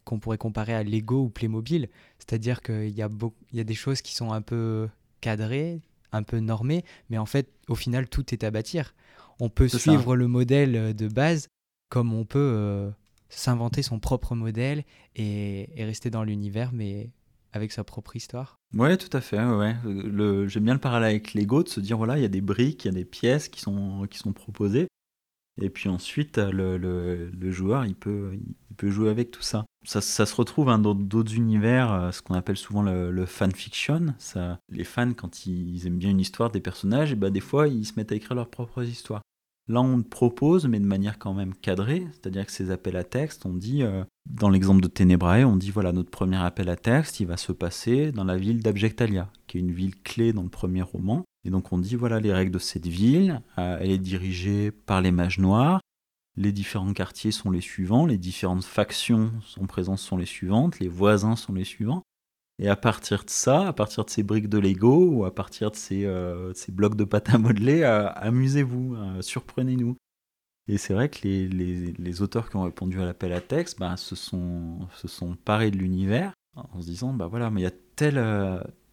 qu'on pourrait comparer à Lego ou Playmobil, c'est-à-dire qu'il y, a il y a des choses qui sont un peu cadrées, un peu normées, mais en fait, au final, tout est à bâtir. On peut suivre le modèle de base comme on peut euh, s'inventer son propre modèle et, rester dans l'univers, mais avec sa propre histoire. Ouais, tout à fait. Ouais. J'aime bien le parallèle avec Lego, de se dire voilà, il y a des briques, il y a des pièces qui sont, qui sont proposées. Et puis ensuite, le, le, joueur, il peut, il peut jouer avec tout ça. Ça, se retrouve hein, dans d'autres univers, euh, ce qu'on appelle souvent le, fanfiction. Ça, les fans, quand ils aiment bien une histoire des personnages, et ben des fois, ils se mettent à écrire leurs propres histoires. Là, on propose, mais de manière quand même cadrée, c'est-à-dire que ces appels à texte, on dit, euh, dans l'exemple de Ténébrae, on dit voilà, notre premier appel à texte, il va se passer dans la ville d'Abjectalia, qui est une ville clé dans le premier roman. Et donc on dit voilà, les règles de cette ville, euh, elle est dirigée par les mages noirs, les différents quartiers sont les suivants, les différentes factions sont présentes sont les suivantes, les voisins sont les suivants. Et à partir de ça, à partir de ces briques de Lego ou à partir de ces, euh, blocs de pâte à modeler, amusez-vous, surprenez-nous. Et c'est vrai que les, auteurs qui ont répondu à l'appel à texte bah, se, sont, se sont parés de l'univers en se disant bah voilà, mais il y a telle,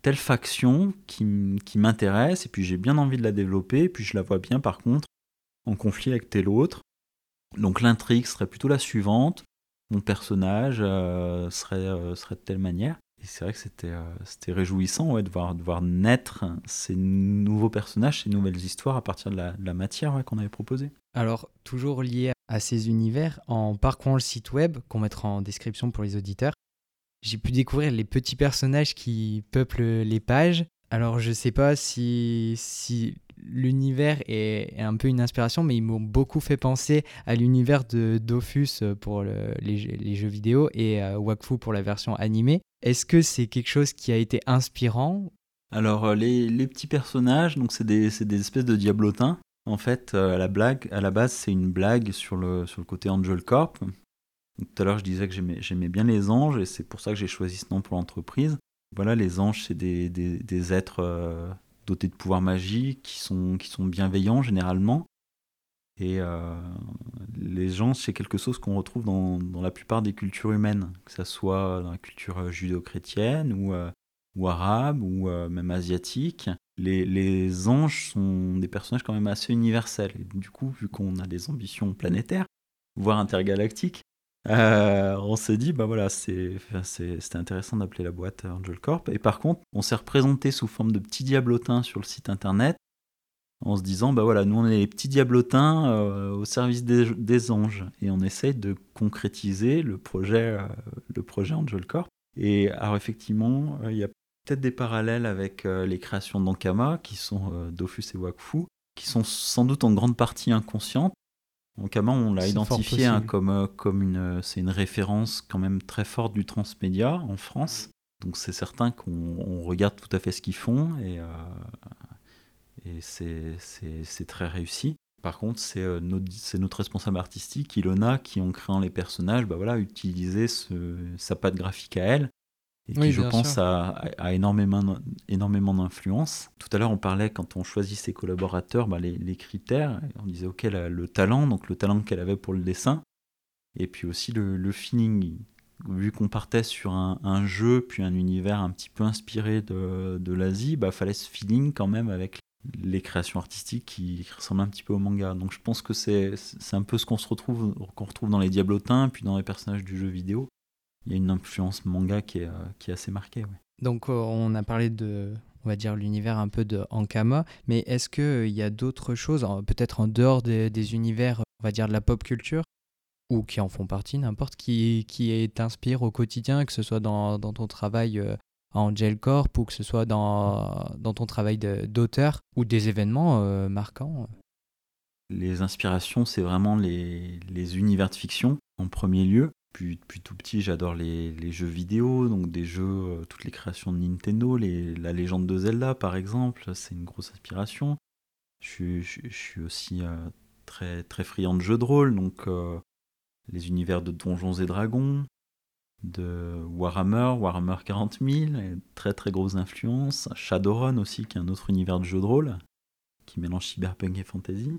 telle faction qui, qui m'intéresse et puis j'ai bien envie de la développer, et puis je la vois bien par contre en conflit avec tel autre. Donc l'intrigue serait plutôt la suivante mon personnage euh, serait, euh, serait de telle manière. C'est vrai que c'était euh, réjouissant de, voir, de voir naître ces nouveaux personnages, ces nouvelles histoires à partir de la, matière qu'on avait proposée. Alors, toujours lié à ces univers, en parcourant le site web, qu'on mettra en description pour les auditeurs, j'ai pu découvrir les petits personnages qui peuplent les pages. Alors, je sais pas si, si l'univers est, un peu une inspiration, mais ils m'ont beaucoup fait penser à l'univers de Dofus pour les, jeux vidéo et à Wakfu pour la version animée. Est-ce que c'est quelque chose qui a été inspirant? Alors, euh, les, petits personnages, donc c'est des, des, espèces de diablotins. En fait, euh, à la, blague, à la base, c'est une blague sur le, sur le côté Angel Corp. tout à l'heure, je disais que j'aimais bien les anges et c'est pour ça que j'ai choisi ce nom pour l'entreprise. Voilà, les anges, c'est des, des, êtres euh, dotés de pouvoirs magiques, qui sont, qui sont bienveillants généralement. Et euh, les gens, c'est quelque chose qu'on retrouve dans, dans, la plupart des cultures humaines, que ce soit dans la culture judéo-chrétienne ou, euh, ou arabe ou euh, même asiatique. Les, les, anges sont des personnages quand même assez universels. Du coup, vu qu'on a des ambitions planétaires, voire intergalactiques, euh, on s'est dit, bah voilà, c'était intéressant d'appeler la boîte Angel Corp. Et par contre, on s'est représenté sous forme de petits diablotins sur le site internet, en se disant, bah voilà, nous on est les petits diablotins euh, au service des, anges. Et on essaye de concrétiser le projet, euh, le projet Angel Corp. Et alors effectivement, il y a peut-être des parallèles avec les créations d'Ankama, qui sont Dofus et Wakfu, qui sont sans doute en grande partie inconscientes, on l'a identifié hein, comme, euh, comme une, c'est une référence quand même très forte du transmédia en France. Donc c'est certain qu'on regarde tout à fait ce qu'ils font et, euh, et c'est très réussi. Par contre, c'est euh, notre, notre, responsable artistique, Ilona, qui en créant les personnages, bah voilà, utilisé ce, sa patte graphique à elle et qui, je pense, a, énormément, énormément d'influence. Tout à l'heure, on parlait, quand on choisit ses collaborateurs, bah, les, critères. On disait, OK, le talent, donc le talent qu'elle avait pour le dessin, et puis aussi le, feeling. Vu qu'on partait sur un, jeu, puis un univers un petit peu inspiré de, de l'Asie, il bah, fallait ce feeling quand même avec les créations artistiques qui, ressemblent un petit peu au manga. Donc je pense que c'est un peu ce qu'on se retrouve, qu'on retrouve dans les Diablotins, puis dans les personnages du jeu vidéo il y a une influence manga qui est, euh, qui est assez marquée. Donc euh, on a parlé de, on va dire, l'univers un peu de Ankama, mais est-ce qu'il euh, y a d'autres choses, peut-être en dehors des, univers, on va dire, de la pop culture, ou qui en font partie, n'importe, qui, qui t'inspire au quotidien, que ce soit dans, dans ton travail à Angel Corp ou que ce soit dans, dans ton travail d'auteur ou des événements marquants Les inspirations, c'est vraiment les, les univers de fiction en premier lieu. Puis, depuis tout petit, j'adore les, jeux vidéo, donc des jeux, euh, toutes les créations de Nintendo, la légende de Zelda par exemple, c'est une grosse inspiration. Je, suis aussi euh, très, très friand de jeux de rôle, donc euh, les univers de Donjons et Dragons, de Warhammer, Warhammer 40 000, très très grosse influence. Shadowrun aussi, qui est un autre univers de jeux de rôle, qui mélange cyberpunk et fantasy.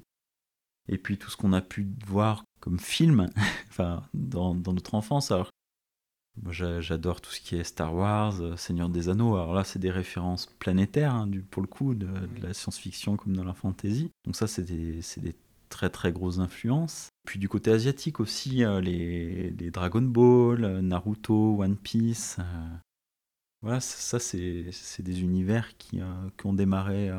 Et puis tout ce qu'on a pu voir comme film, enfin, dans, notre enfance. Alors, moi, j'adore tout ce qui est Star Wars, euh, Seigneur des Anneaux. Alors là, c'est des références planétaires, hein, du, pour le coup, de, la science-fiction comme dans la fantasy. Donc ça, c'est des, des, très très grosses influences. Puis du côté asiatique aussi, euh, les, les, Dragon Ball, euh, Naruto, One Piece. voilà, ça, c'est des univers qui, qui ont démarré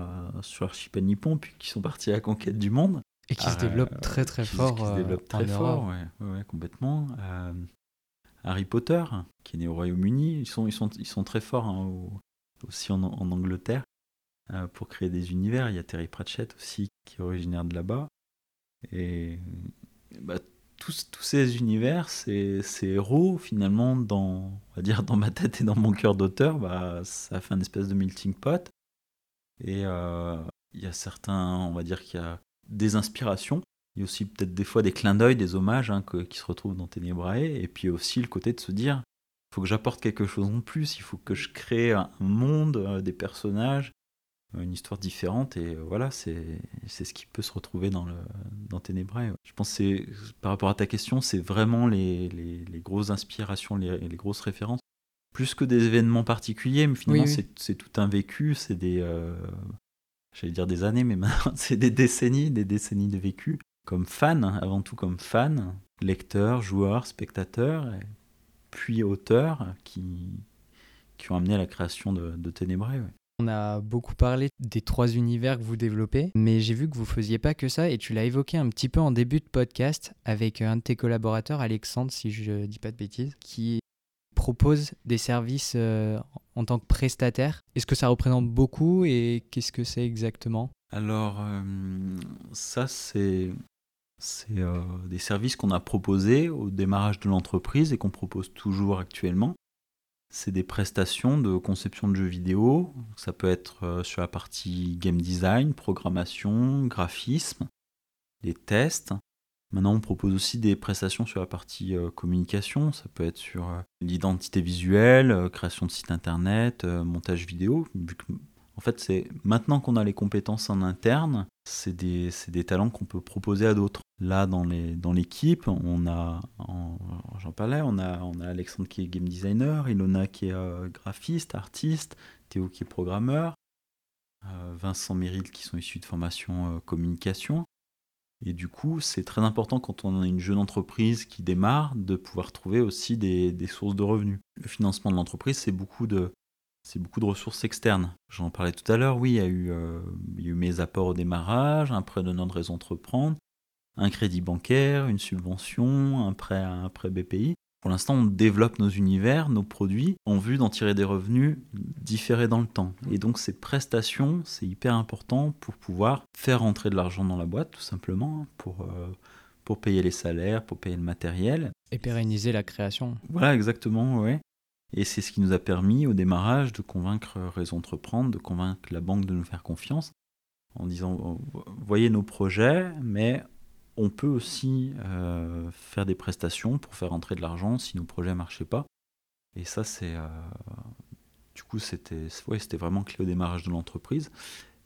sur l'archipel nippon, puis qui sont partis à la conquête du monde. Et qui se ah, développe très très fort. Qui se développe très fort, ouais, ouais, complètement. Euh, Harry Potter, qui est né au Royaume-Uni, ils sont, ils, sont, ils sont très forts hein, aussi en, en Angleterre euh, pour créer des univers. Il y a Terry Pratchett aussi, qui est originaire de là-bas. Et bah, tous, tous ces univers, ces, ces, héros, finalement, dans, on va dire, dans ma tête et dans mon cœur d'auteur, bah, ça fait un espèce de melting pot. Et euh, il y a certains, on va dire qu'il y a des inspirations. Il y a aussi peut-être des fois des clins d'œil, des hommages hein, qui se retrouvent dans Ténébrae. Et puis aussi le côté de se dire Il faut que j'apporte quelque chose en plus, il faut que je crée un monde, des personnages, une histoire différente et voilà, c'est ce qui peut se retrouver dans, le, dans Ténébrae. Je pense que par rapport à ta question, c'est vraiment les, les, grosses inspirations, les, les, grosses références. Plus que des événements particuliers, mais finalement, c'est tout un vécu, c'est des. J'allais dire des années, mais maintenant, c'est des décennies, des décennies de vécu. Comme fan, avant tout comme fan, lecteur, joueur, spectateur, puis auteur, qui, qui ont amené à la création de, de Ténébrae. On a beaucoup parlé des trois univers que vous développez, mais j'ai vu que vous faisiez pas que ça et tu l'as évoqué un petit peu en début de podcast avec un de tes collaborateurs, Alexandre, si je dis pas de bêtises, qui propose des services euh, en tant que prestataire? Est-ce que ça représente beaucoup et qu'est-ce que c'est exactement? Alors, euh, ça, c'est euh, des services qu'on a proposés au démarrage de l'entreprise et qu'on propose toujours actuellement c'est des prestations de conception de jeux vidéo. Ça peut être sur la partie game design, programmation, graphisme, des tests. Maintenant, on propose aussi des prestations sur la partie euh, communication. Ça peut être sur euh, l'identité visuelle, création de site internet, montage vidéo. En fait, c'est maintenant qu'on a les compétences en interne, c'est des, talents qu'on peut proposer à d'autres. Là, dans l'équipe, on a, j'en parlais, on a, Alexandre qui est game designer, Ilona qui est euh, graphiste, artiste, Théo qui est programmeur, euh, Vincent Méril qui sont issus de formation euh, communication. Et du coup, c'est très important quand on a une jeune entreprise qui démarre de pouvoir trouver aussi des, sources de revenus. Le financement de l'entreprise, c'est beaucoup de, de ressources externes. J'en parlais tout à l'heure, oui, il y, a eu, euh, mes apports au démarrage, un prêt de notre réseau entreprendre, un crédit bancaire, une subvention, un prêt, un prêt BPI. Pour l'instant, on développe nos univers, nos produits, en vue d'en tirer des revenus différés dans le temps. Et donc ces prestations, c'est hyper important pour pouvoir faire rentrer de l'argent dans la boîte, tout simplement, pour, euh, pour payer les salaires, pour payer le matériel. Et pérenniser la création. Voilà, exactement, ouais. Et c'est ce qui nous a permis au démarrage de convaincre Réseau Entreprendre, de convaincre la banque de nous faire confiance en disant voyez nos projets, mais on peut aussi euh, faire des prestations pour faire entrer de l'argent si nos projets ne marchaient pas. Et ça, c'est. Euh, du coup, c'était ouais, vraiment clé au démarrage de l'entreprise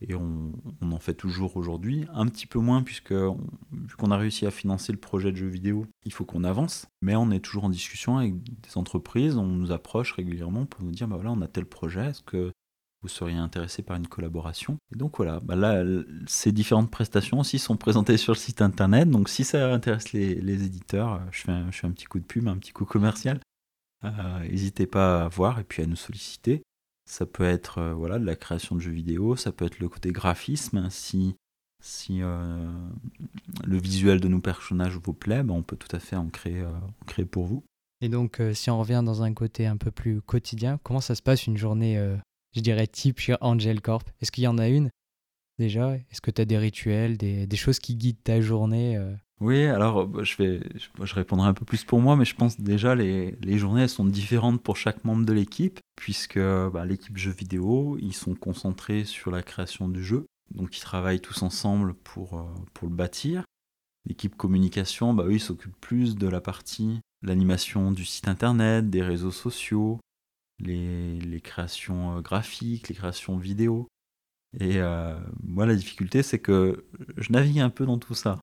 et on, en fait toujours aujourd'hui, un petit peu moins puisque vu qu'on a réussi à financer le projet de jeu vidéo, il faut qu'on avance, mais on est toujours en discussion avec des entreprises, on nous approche régulièrement pour nous dire bah voilà on a tel projet, est-ce que vous seriez intéressé par une collaboration Et donc voilà, bah là ces différentes prestations aussi sont présentées sur le site internet, donc si ça intéresse les, éditeurs, je fais, un, je fais un petit coup de pub, un petit coup commercial. Euh, n'hésitez pas à voir et puis à nous solliciter. Ça peut être euh, voilà, de la création de jeux vidéo, ça peut être le côté graphisme. Si, si euh, le visuel de nos personnages vous plaît, ben on peut tout à fait en créer, euh, en créer pour vous. Et donc, si on revient dans un côté un peu plus quotidien, comment ça se passe une journée, je dirais, type chez Angel Corp Est-ce qu'il y en a une déjà? Est-ce que tu as des rituels, des, choses qui guident ta journée oui, alors bah, je répondrai un peu plus pour moi, mais je pense déjà les, les journées sont différentes pour chaque membre de l'équipe, puisque bah, l'équipe jeux vidéo, ils sont concentrés sur la création du jeu, donc ils travaillent tous ensemble pour, euh, pour le bâtir. L'équipe communication, bah, eux, ils s'occupent plus de la partie l'animation du site internet, des réseaux sociaux, les, créations euh, graphiques, les créations vidéo. Et euh, moi, la difficulté, c'est que je navigue un peu dans tout ça.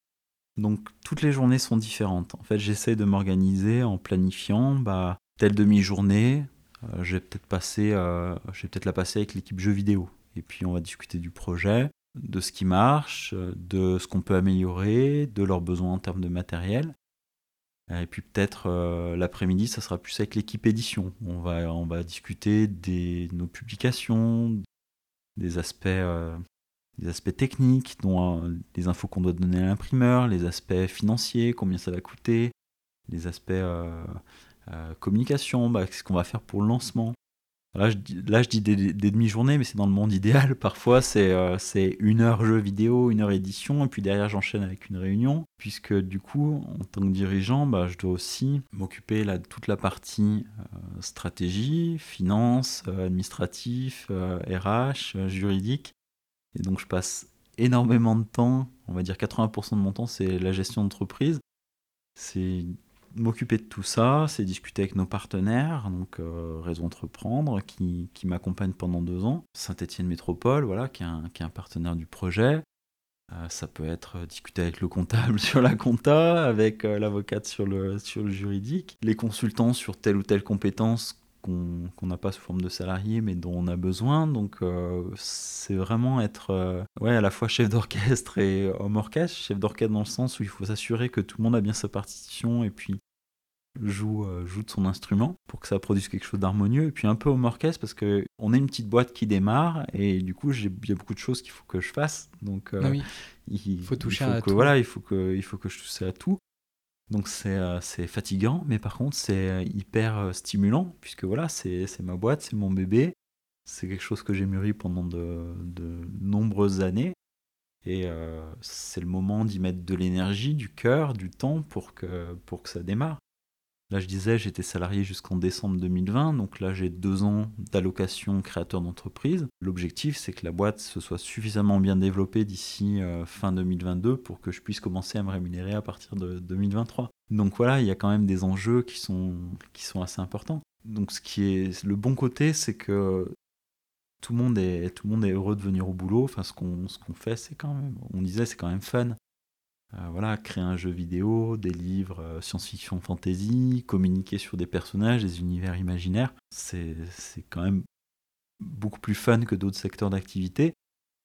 Donc toutes les journées sont différentes. En fait, j'essaie de m'organiser en planifiant bah, telle demi-journée, euh, je vais peut-être euh, peut-être la passer avec l'équipe jeux vidéo. Et puis on va discuter du projet, de ce qui marche, de ce qu'on peut améliorer, de leurs besoins en termes de matériel. Et puis peut-être euh, l'après-midi, ça sera plus avec l'équipe édition. On va, on va discuter de nos publications, des aspects les aspects techniques, dont euh, les infos qu'on doit donner à l'imprimeur, les aspects financiers, combien ça va coûter, les aspects euh, euh, communication, bah, ce qu'on va faire pour le lancement. Là, je, dis des, demi-journées, mais c'est dans le monde idéal. Parfois, c'est une heure jeu vidéo, une heure édition, et puis derrière, j'enchaîne avec une réunion, puisque du coup, en tant que dirigeant, bah, je dois aussi m'occuper de toute la partie stratégie, finance, administratif, RH, juridique, et donc je passe énormément de temps, on va dire 80% de mon temps, c'est la gestion d'entreprise. C'est m'occuper de tout ça, c'est discuter avec nos partenaires, donc euh, Réseau Entreprendre, qui, qui m'accompagne pendant deux ans, Saint-Étienne Métropole, voilà, qui est, un, partenaire du projet. Euh, ça peut être discuter avec le comptable sur la compta, avec euh, l'avocate sur le, sur le juridique, les consultants sur telle ou telle compétence qu'on n'a pas sous forme de salarié mais dont on a besoin. Donc euh, c'est vraiment être ouais, à la fois chef d'orchestre et homme orchestre. Chef d'orchestre dans le sens où il faut s'assurer que tout le monde a bien sa partition et puis joue, euh, joue de son instrument pour que ça produise quelque chose d'harmonieux. Et puis un peu au orchestre parce que on est une petite boîte qui démarre et du coup il y a beaucoup de choses qu'il faut que je fasse. Donc euh, ah il faut toucher à tout. Voilà, il faut que, il faut que je touche à tout. Donc c'est euh, c'est fatigant, mais par contre c'est hyper stimulant puisque voilà c'est ma boîte, c'est mon bébé. C'est quelque chose que j'ai mûri pendant de, de nombreuses années. Et c'est le moment d'y mettre de l'énergie, du cœur, du temps pour que, pour que ça démarre. Là, je disais, j'étais salarié jusqu'en décembre 2020, donc là, j'ai deux ans d'allocation créateur d'entreprise. L'objectif, c'est que la boîte se soit suffisamment bien développée d'ici euh, fin 2022 pour que je puisse commencer à me rémunérer à partir de 2023. Donc voilà, il y a quand même des enjeux qui sont, qui sont assez importants. Donc ce qui est le bon côté, c'est que tout le monde est tout le monde est heureux de venir au boulot. Enfin, ce qu'on ce qu'on fait, c'est quand même, on disait, c'est quand même fun. Euh, voilà, créer un jeu vidéo, des livres euh, science-fiction fantasy, communiquer sur des personnages, des univers imaginaires, c'est quand même beaucoup plus fun que d'autres secteurs d'activité.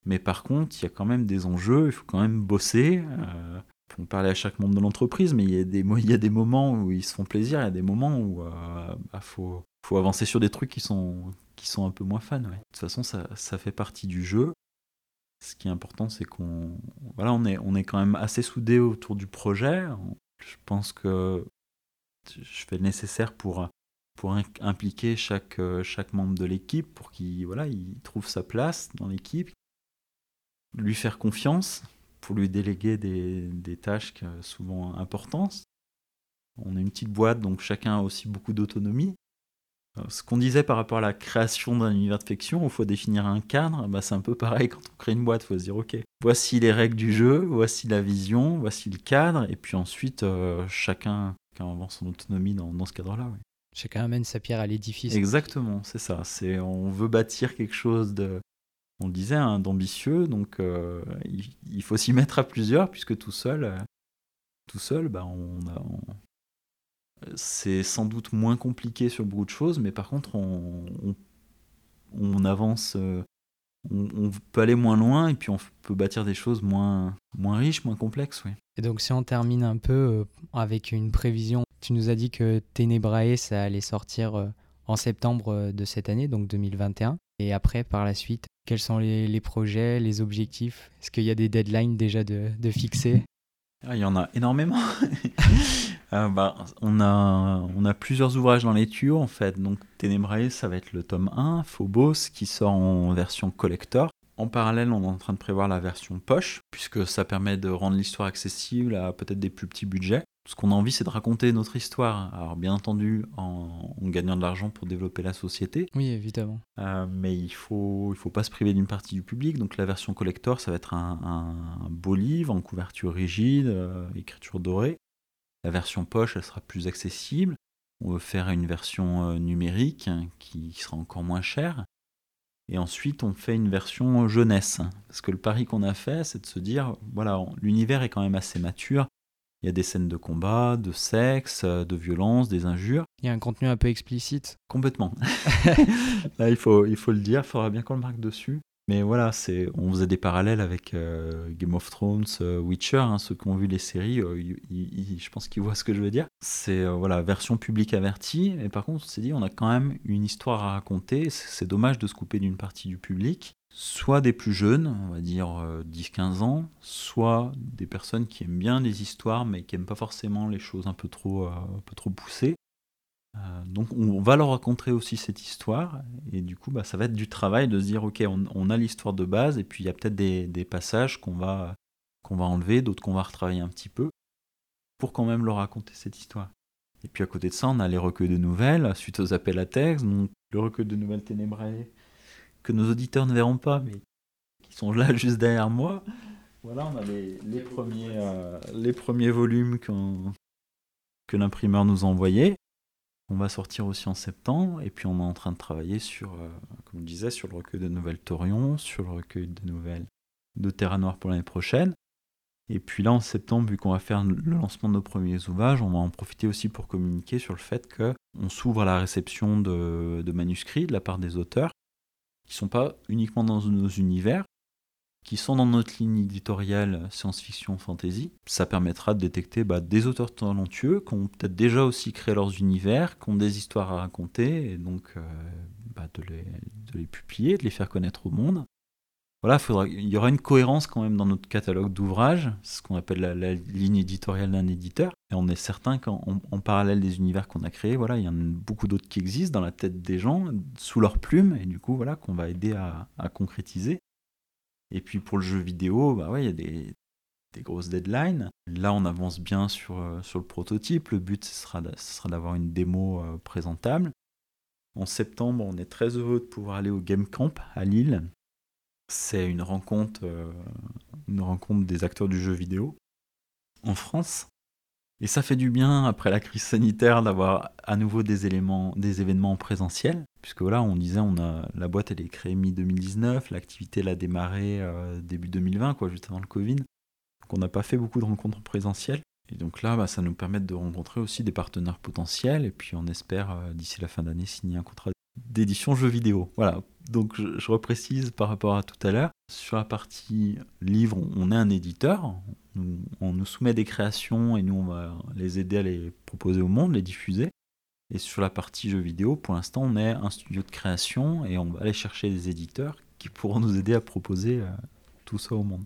Mais par contre, il y a quand même des enjeux, il faut quand même bosser. Euh, on parler à chaque membre de l'entreprise, mais il y, a des, il y a des moments où ils se font plaisir, il y a des moments où il euh, bah, faut, faut, avancer sur des trucs qui sont, qui sont un peu moins fun. De toute façon, ça, ça fait partie du jeu ce qui est important, c'est qu'on voilà, on est, on est quand même assez soudés autour du projet. Je pense que je fais le nécessaire pour, pour impliquer chaque, chaque membre de l'équipe pour qu'il voilà, il trouve sa place dans l'équipe, lui faire confiance pour lui déléguer des, des tâches souvent importantes. On est une petite boîte, donc chacun a aussi beaucoup d'autonomie. Ce qu'on disait par rapport à la création d'un univers de fiction, il faut définir un cadre, bah c'est un peu pareil quand on crée une boîte, il faut se dire ok, voici les règles du jeu, voici la vision, voici le cadre, et puis ensuite euh, chacun, chacun son autonomie dans, dans ce cadre-là. Chacun amène sa pierre à l'édifice. Exactement, c'est ça. C'est on veut bâtir quelque chose de, on le disait, hein, d'ambitieux, donc euh, il, faut s'y mettre à plusieurs puisque tout seul, euh, tout seul, bah on a, c'est sans doute moins compliqué sur beaucoup de choses, mais par contre, on, on, avance, euh, on, peut aller moins loin et puis on peut bâtir des choses moins, moins riches, moins complexes. Oui. Et donc, si on termine un peu euh, avec une prévision, tu nous as dit que Ténébrae, ça allait sortir euh, en septembre de cette année, donc 2021. Et après, par la suite, quels sont les, projets, les objectifs? Est-ce qu'il y a des deadlines déjà de, de fixer? Ah, Il y en a énormément. Euh, bah, on, a, on a plusieurs ouvrages dans les tuyaux en fait. Donc Ténébrae, ça va être le tome 1, Phobos, qui sort en version collector. En parallèle, on est en train de prévoir la version poche, puisque ça permet de rendre l'histoire accessible à peut-être des plus petits budgets. Ce qu'on a envie, c'est de raconter notre histoire. Alors, bien entendu, en, gagnant de l'argent pour développer la société. Oui, évidemment. Euh, mais il faut, il faut pas se priver d'une partie du public. Donc, la version collector, ça va être un, beau livre en couverture rigide, euh, écriture dorée, la version poche, elle sera plus accessible. On veut faire une version euh, numérique qui sera encore moins chère. Et ensuite, on fait une version jeunesse. Parce que le pari qu'on a fait, c'est de se dire, voilà, l'univers est quand même assez mature. Il y a des scènes de combat, de sexe, de violence, des injures. Il y a un contenu un peu explicite. Complètement. Là, il faut, il faut le dire, il faudra bien qu'on le marque dessus. Mais voilà, on faisait des parallèles avec euh, Game of Thrones, euh, Witcher, hein, ceux qui ont vu les séries, euh, je pense qu'ils voient ce que je veux dire. C'est voilà, version publique avertie, et par contre, on s'est dit, on a quand même une histoire à raconter, c'est dommage de se couper d'une partie du public, soit des plus jeunes, on va dire 10-15 ans, soit des personnes qui aiment bien les histoires, mais qui n'aiment pas forcément les choses un peu trop, un peu trop poussées. Euh, donc on va leur raconter aussi cette histoire et du coup bah, ça va être du travail de se dire ok on, a l'histoire de base et puis il y a peut-être des, passages qu'on va, va enlever, d'autres qu'on va retravailler un petit peu pour quand même leur raconter cette histoire. Et puis à côté de ça on a les recueils de nouvelles suite aux appels à texte, donc le recueil de nouvelles ténébrées que nos auditeurs ne verront pas mais qui sont là juste derrière moi. Voilà, on a les, premiers, euh, les premiers volumes que l'imprimeur nous a envoyé. On va sortir aussi en septembre, et puis on est en train de travailler sur, euh, comme je disais, sur le recueil de nouvelles Torion, sur le recueil de nouvelles de Terra Noire pour l'année prochaine. Et puis là, en septembre, vu qu'on va faire le lancement de nos premiers ouvrages, on va en profiter aussi pour communiquer sur le fait qu'on s'ouvre à la réception de, de, manuscrits de la part des auteurs, qui ne sont pas uniquement dans nos univers, qui sont dans notre ligne éditoriale science-fiction fantasy. Ça permettra de détecter bah, des auteurs talentueux qui ont peut-être déjà aussi créé leurs univers, qui ont des histoires à raconter, et donc euh, bah, de, les, de, les, publier, de les faire connaître au monde. Voilà, il y aura une cohérence quand même dans notre catalogue d'ouvrages, ce qu'on appelle la, ligne éditoriale d'un éditeur. Et on est certain qu'en en parallèle des univers qu'on a créés, voilà, il y en a beaucoup d'autres qui existent dans la tête des gens, sous leur plume, et du coup, voilà, qu'on va aider à concrétiser. Et puis pour le jeu vidéo, bah ouais, il y a des, grosses deadlines. Là, on avance bien sur, euh, sur le prototype. Le but, ce sera, sera d'avoir une démo euh, présentable. En septembre, on est très heureux de pouvoir aller au Game Camp à Lille. C'est une rencontre, euh, une rencontre des acteurs du jeu vidéo en France. Et ça fait du bien après la crise sanitaire d'avoir à nouveau des éléments, des événements en présentiel, puisque voilà, on disait, on a la boîte elle est créée mi 2019, l'activité elle a démarré euh, début 2020, quoi, juste avant le Covid. Donc on n'a pas fait beaucoup de rencontres en présentiel. Et donc là, bah, ça nous permet de rencontrer aussi des partenaires potentiels, et puis on espère euh, d'ici la fin d'année signer un contrat d'édition jeux vidéo. Voilà. Donc je, je reprécise par rapport à tout à l'heure. Sur la partie livre, on est un éditeur. On, nous soumet des créations et nous on va les aider à les proposer au monde, les diffuser. Et sur la partie jeux vidéo, pour l'instant, on est un studio de création et on va aller chercher des éditeurs qui pourront nous aider à proposer euh, tout ça au monde.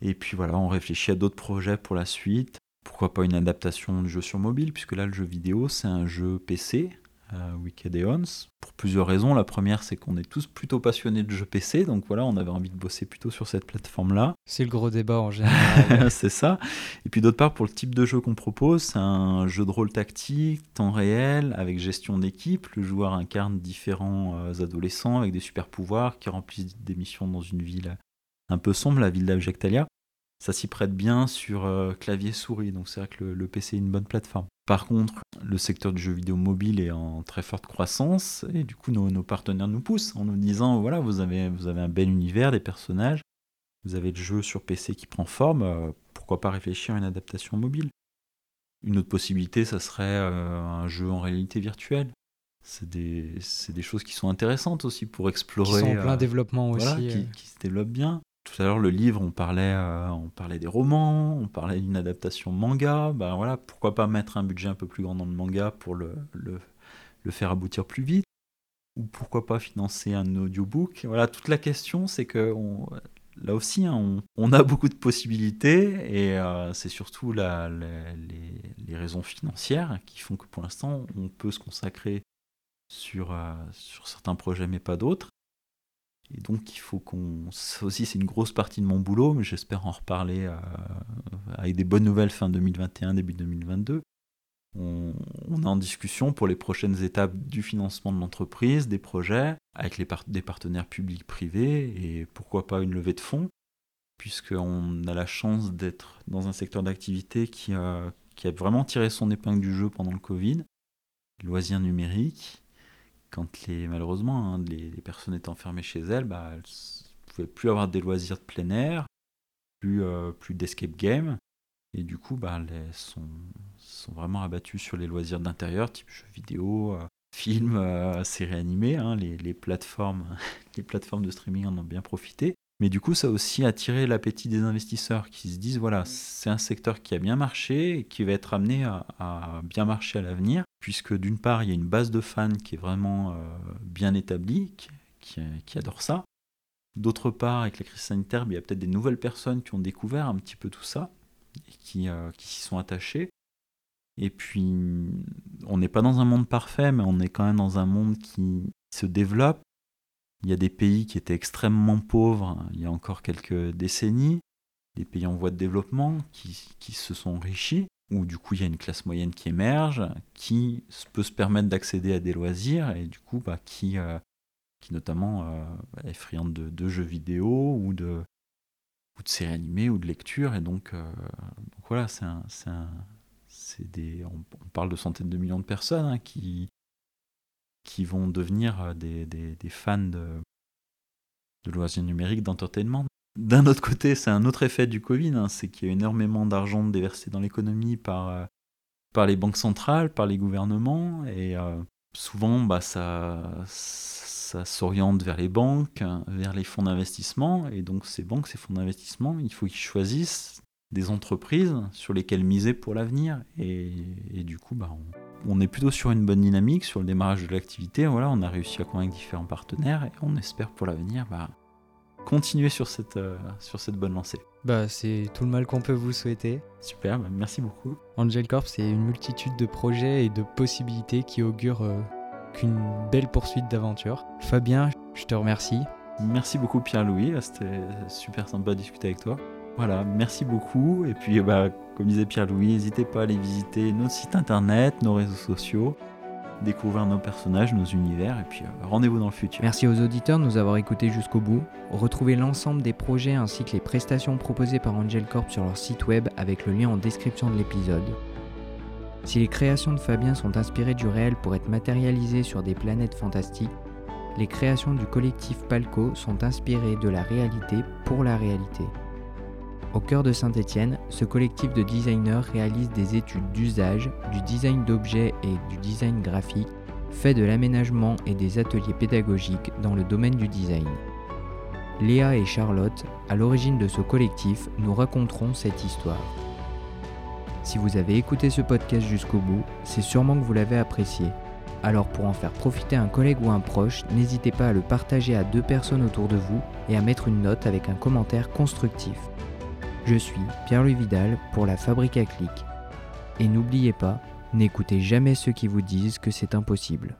Et puis voilà, on réfléchit à d'autres projets pour la suite. Pourquoi pas une adaptation du jeu sur mobile, puisque là, le jeu vidéo, c'est un jeu PC euh, Wicked Eons, pour plusieurs raisons. La première, c'est qu'on est tous plutôt passionnés de jeux PC, donc voilà, on avait envie de bosser plutôt sur cette plateforme-là. C'est le gros débat en général. c'est ça. Et puis d'autre part, pour le type de jeu qu'on propose, c'est un jeu de rôle tactique, temps réel, avec gestion d'équipe. Le joueur incarne différents euh, adolescents avec des super pouvoirs qui remplissent des missions dans une ville un peu sombre, la ville d'Abjectalia ça s'y prête bien sur euh, clavier souris, donc c'est vrai que le, le, PC est une bonne plateforme. Par contre, le secteur du jeu vidéo mobile est en très forte croissance, et du coup nos, nos, partenaires nous poussent en nous disant, voilà, vous avez, vous avez un bel univers, des personnages, vous avez le jeu sur PC qui prend forme, euh, pourquoi pas réfléchir à une adaptation mobile? Une autre possibilité, ça serait euh, un jeu en réalité virtuelle. C'est des, des, choses qui sont intéressantes aussi pour explorer. Qui sont en plein développement aussi. Qui se développent bien. Tout à l'heure, le livre, on parlait, euh, on parlait des romans, on parlait d'une adaptation manga. Ben voilà, pourquoi pas mettre un budget un peu plus grand dans le manga pour le, le, le faire aboutir plus vite? Ou pourquoi pas financer un audiobook? Voilà, toute la question, c'est que là aussi, hein, on, a beaucoup de possibilités et euh, c'est surtout la, les, raisons financières qui font que pour l'instant, on peut se consacrer sur, euh, sur certains projets, mais pas d'autres. Et donc il faut qu'on... Ça aussi c'est une grosse partie de mon boulot, mais j'espère en reparler euh, avec des bonnes nouvelles fin 2021, début 2022. On, est en discussion pour les prochaines étapes du financement de l'entreprise, des projets, avec des partenaires publics-privés, et pourquoi pas une levée de fonds, puisqu'on a la chance d'être dans un secteur d'activité qui qui a vraiment tiré son épingle du jeu pendant le Covid, loisirs numériques, quand les, malheureusement, hein, les, personnes étaient enfermées chez elles, bah, elles ne pouvaient plus avoir des loisirs de plein air, plus, euh, plus d'escape game. Et du coup, bah, elles sont, sont vraiment abattues sur les loisirs d'intérieur, type jeux vidéo, euh, films, euh, séries animées. Hein, les, les, plateformes, les plateformes de streaming en ont bien profité. Mais du coup, ça a aussi attiré l'appétit des investisseurs qui se disent voilà, c'est un secteur qui a bien marché et qui va être amené à bien marcher à l'avenir, puisque d'une part, il y a une base de fans qui est vraiment euh, bien établie, qui, adore ça. D'autre part, avec la crise sanitaire, il y a peut-être des nouvelles personnes qui ont découvert un petit peu tout ça et qui, euh, qui s'y sont attachées. Et puis, on n'est pas dans un monde parfait, mais on est quand même dans un monde qui se développe il y a des pays qui étaient extrêmement pauvres il y a encore quelques décennies, des pays en voie de développement qui se sont enrichis, où du coup il y a une classe moyenne qui émerge, qui peut se permettre d'accéder à des loisirs et du coup bah, qui, euh, notamment euh, est friande de, jeux vidéo ou de, ou de séries animées ou de lecture. Et donc, euh, voilà, c'est un, des, on, parle de centaines de millions de personnes hein, qui, qui vont devenir des fans de, de loisirs numériques, d'entertainment. D'un autre côté, c'est un autre effet du Covid, hein, c'est qu'il y a énormément d'argent déversé dans l'économie par, euh, par les banques centrales, par les gouvernements, et euh, souvent bah, ça, ça s'oriente vers les banques, vers les fonds d'investissement, et donc ces banques, ces fonds d'investissement, il faut qu'ils choisissent des entreprises sur lesquelles miser pour l'avenir, et, du coup, bah, on, est plutôt sur une bonne dynamique, sur le démarrage de l'activité, voilà, on a réussi à convaincre différents partenaires, et on espère pour l'avenir bah, continuer sur cette, euh, sur cette bonne lancée. Bah, c'est tout le mal qu'on peut vous souhaiter. Super, bah, merci beaucoup. Angel Corp, c'est une multitude de projets et de possibilités qui augurent euh, qu'une belle poursuite d'aventure. Fabien, je te remercie. Merci beaucoup Pierre-Louis, c'était super sympa de discuter avec toi. Voilà, merci beaucoup. Et puis, bah, comme disait Pierre-Louis, n'hésitez pas à aller visiter notre site internet, nos réseaux sociaux découvrir nos personnages, nos univers, et puis euh, rendez-vous dans le futur. Merci aux auditeurs de nous avoir écoutés jusqu'au bout. Retrouvez l'ensemble des projets ainsi que les prestations proposées par Angel Corp sur leur site web avec le lien en description de l'épisode. Si les créations de Fabien sont inspirées du réel pour être matérialisées sur des planètes fantastiques, les créations du collectif Palco sont inspirées de la réalité pour la réalité. Au cœur de Saint-Étienne, ce collectif de designers réalise des études d'usage, du design d'objets et du design graphique, fait de l'aménagement et des ateliers pédagogiques dans le domaine du design. Léa et Charlotte, à l'origine de ce collectif, nous raconteront cette histoire. Si vous avez écouté ce podcast jusqu'au bout, c'est sûrement que vous l'avez apprécié. Alors pour en faire profiter un collègue ou un proche, n'hésitez pas à le partager à deux personnes autour de vous et à mettre une note avec un commentaire constructif. Je suis Pierre-Louis Vidal pour la Fabrique à clic. Et n'oubliez pas, n'écoutez jamais ceux qui vous disent que c'est impossible.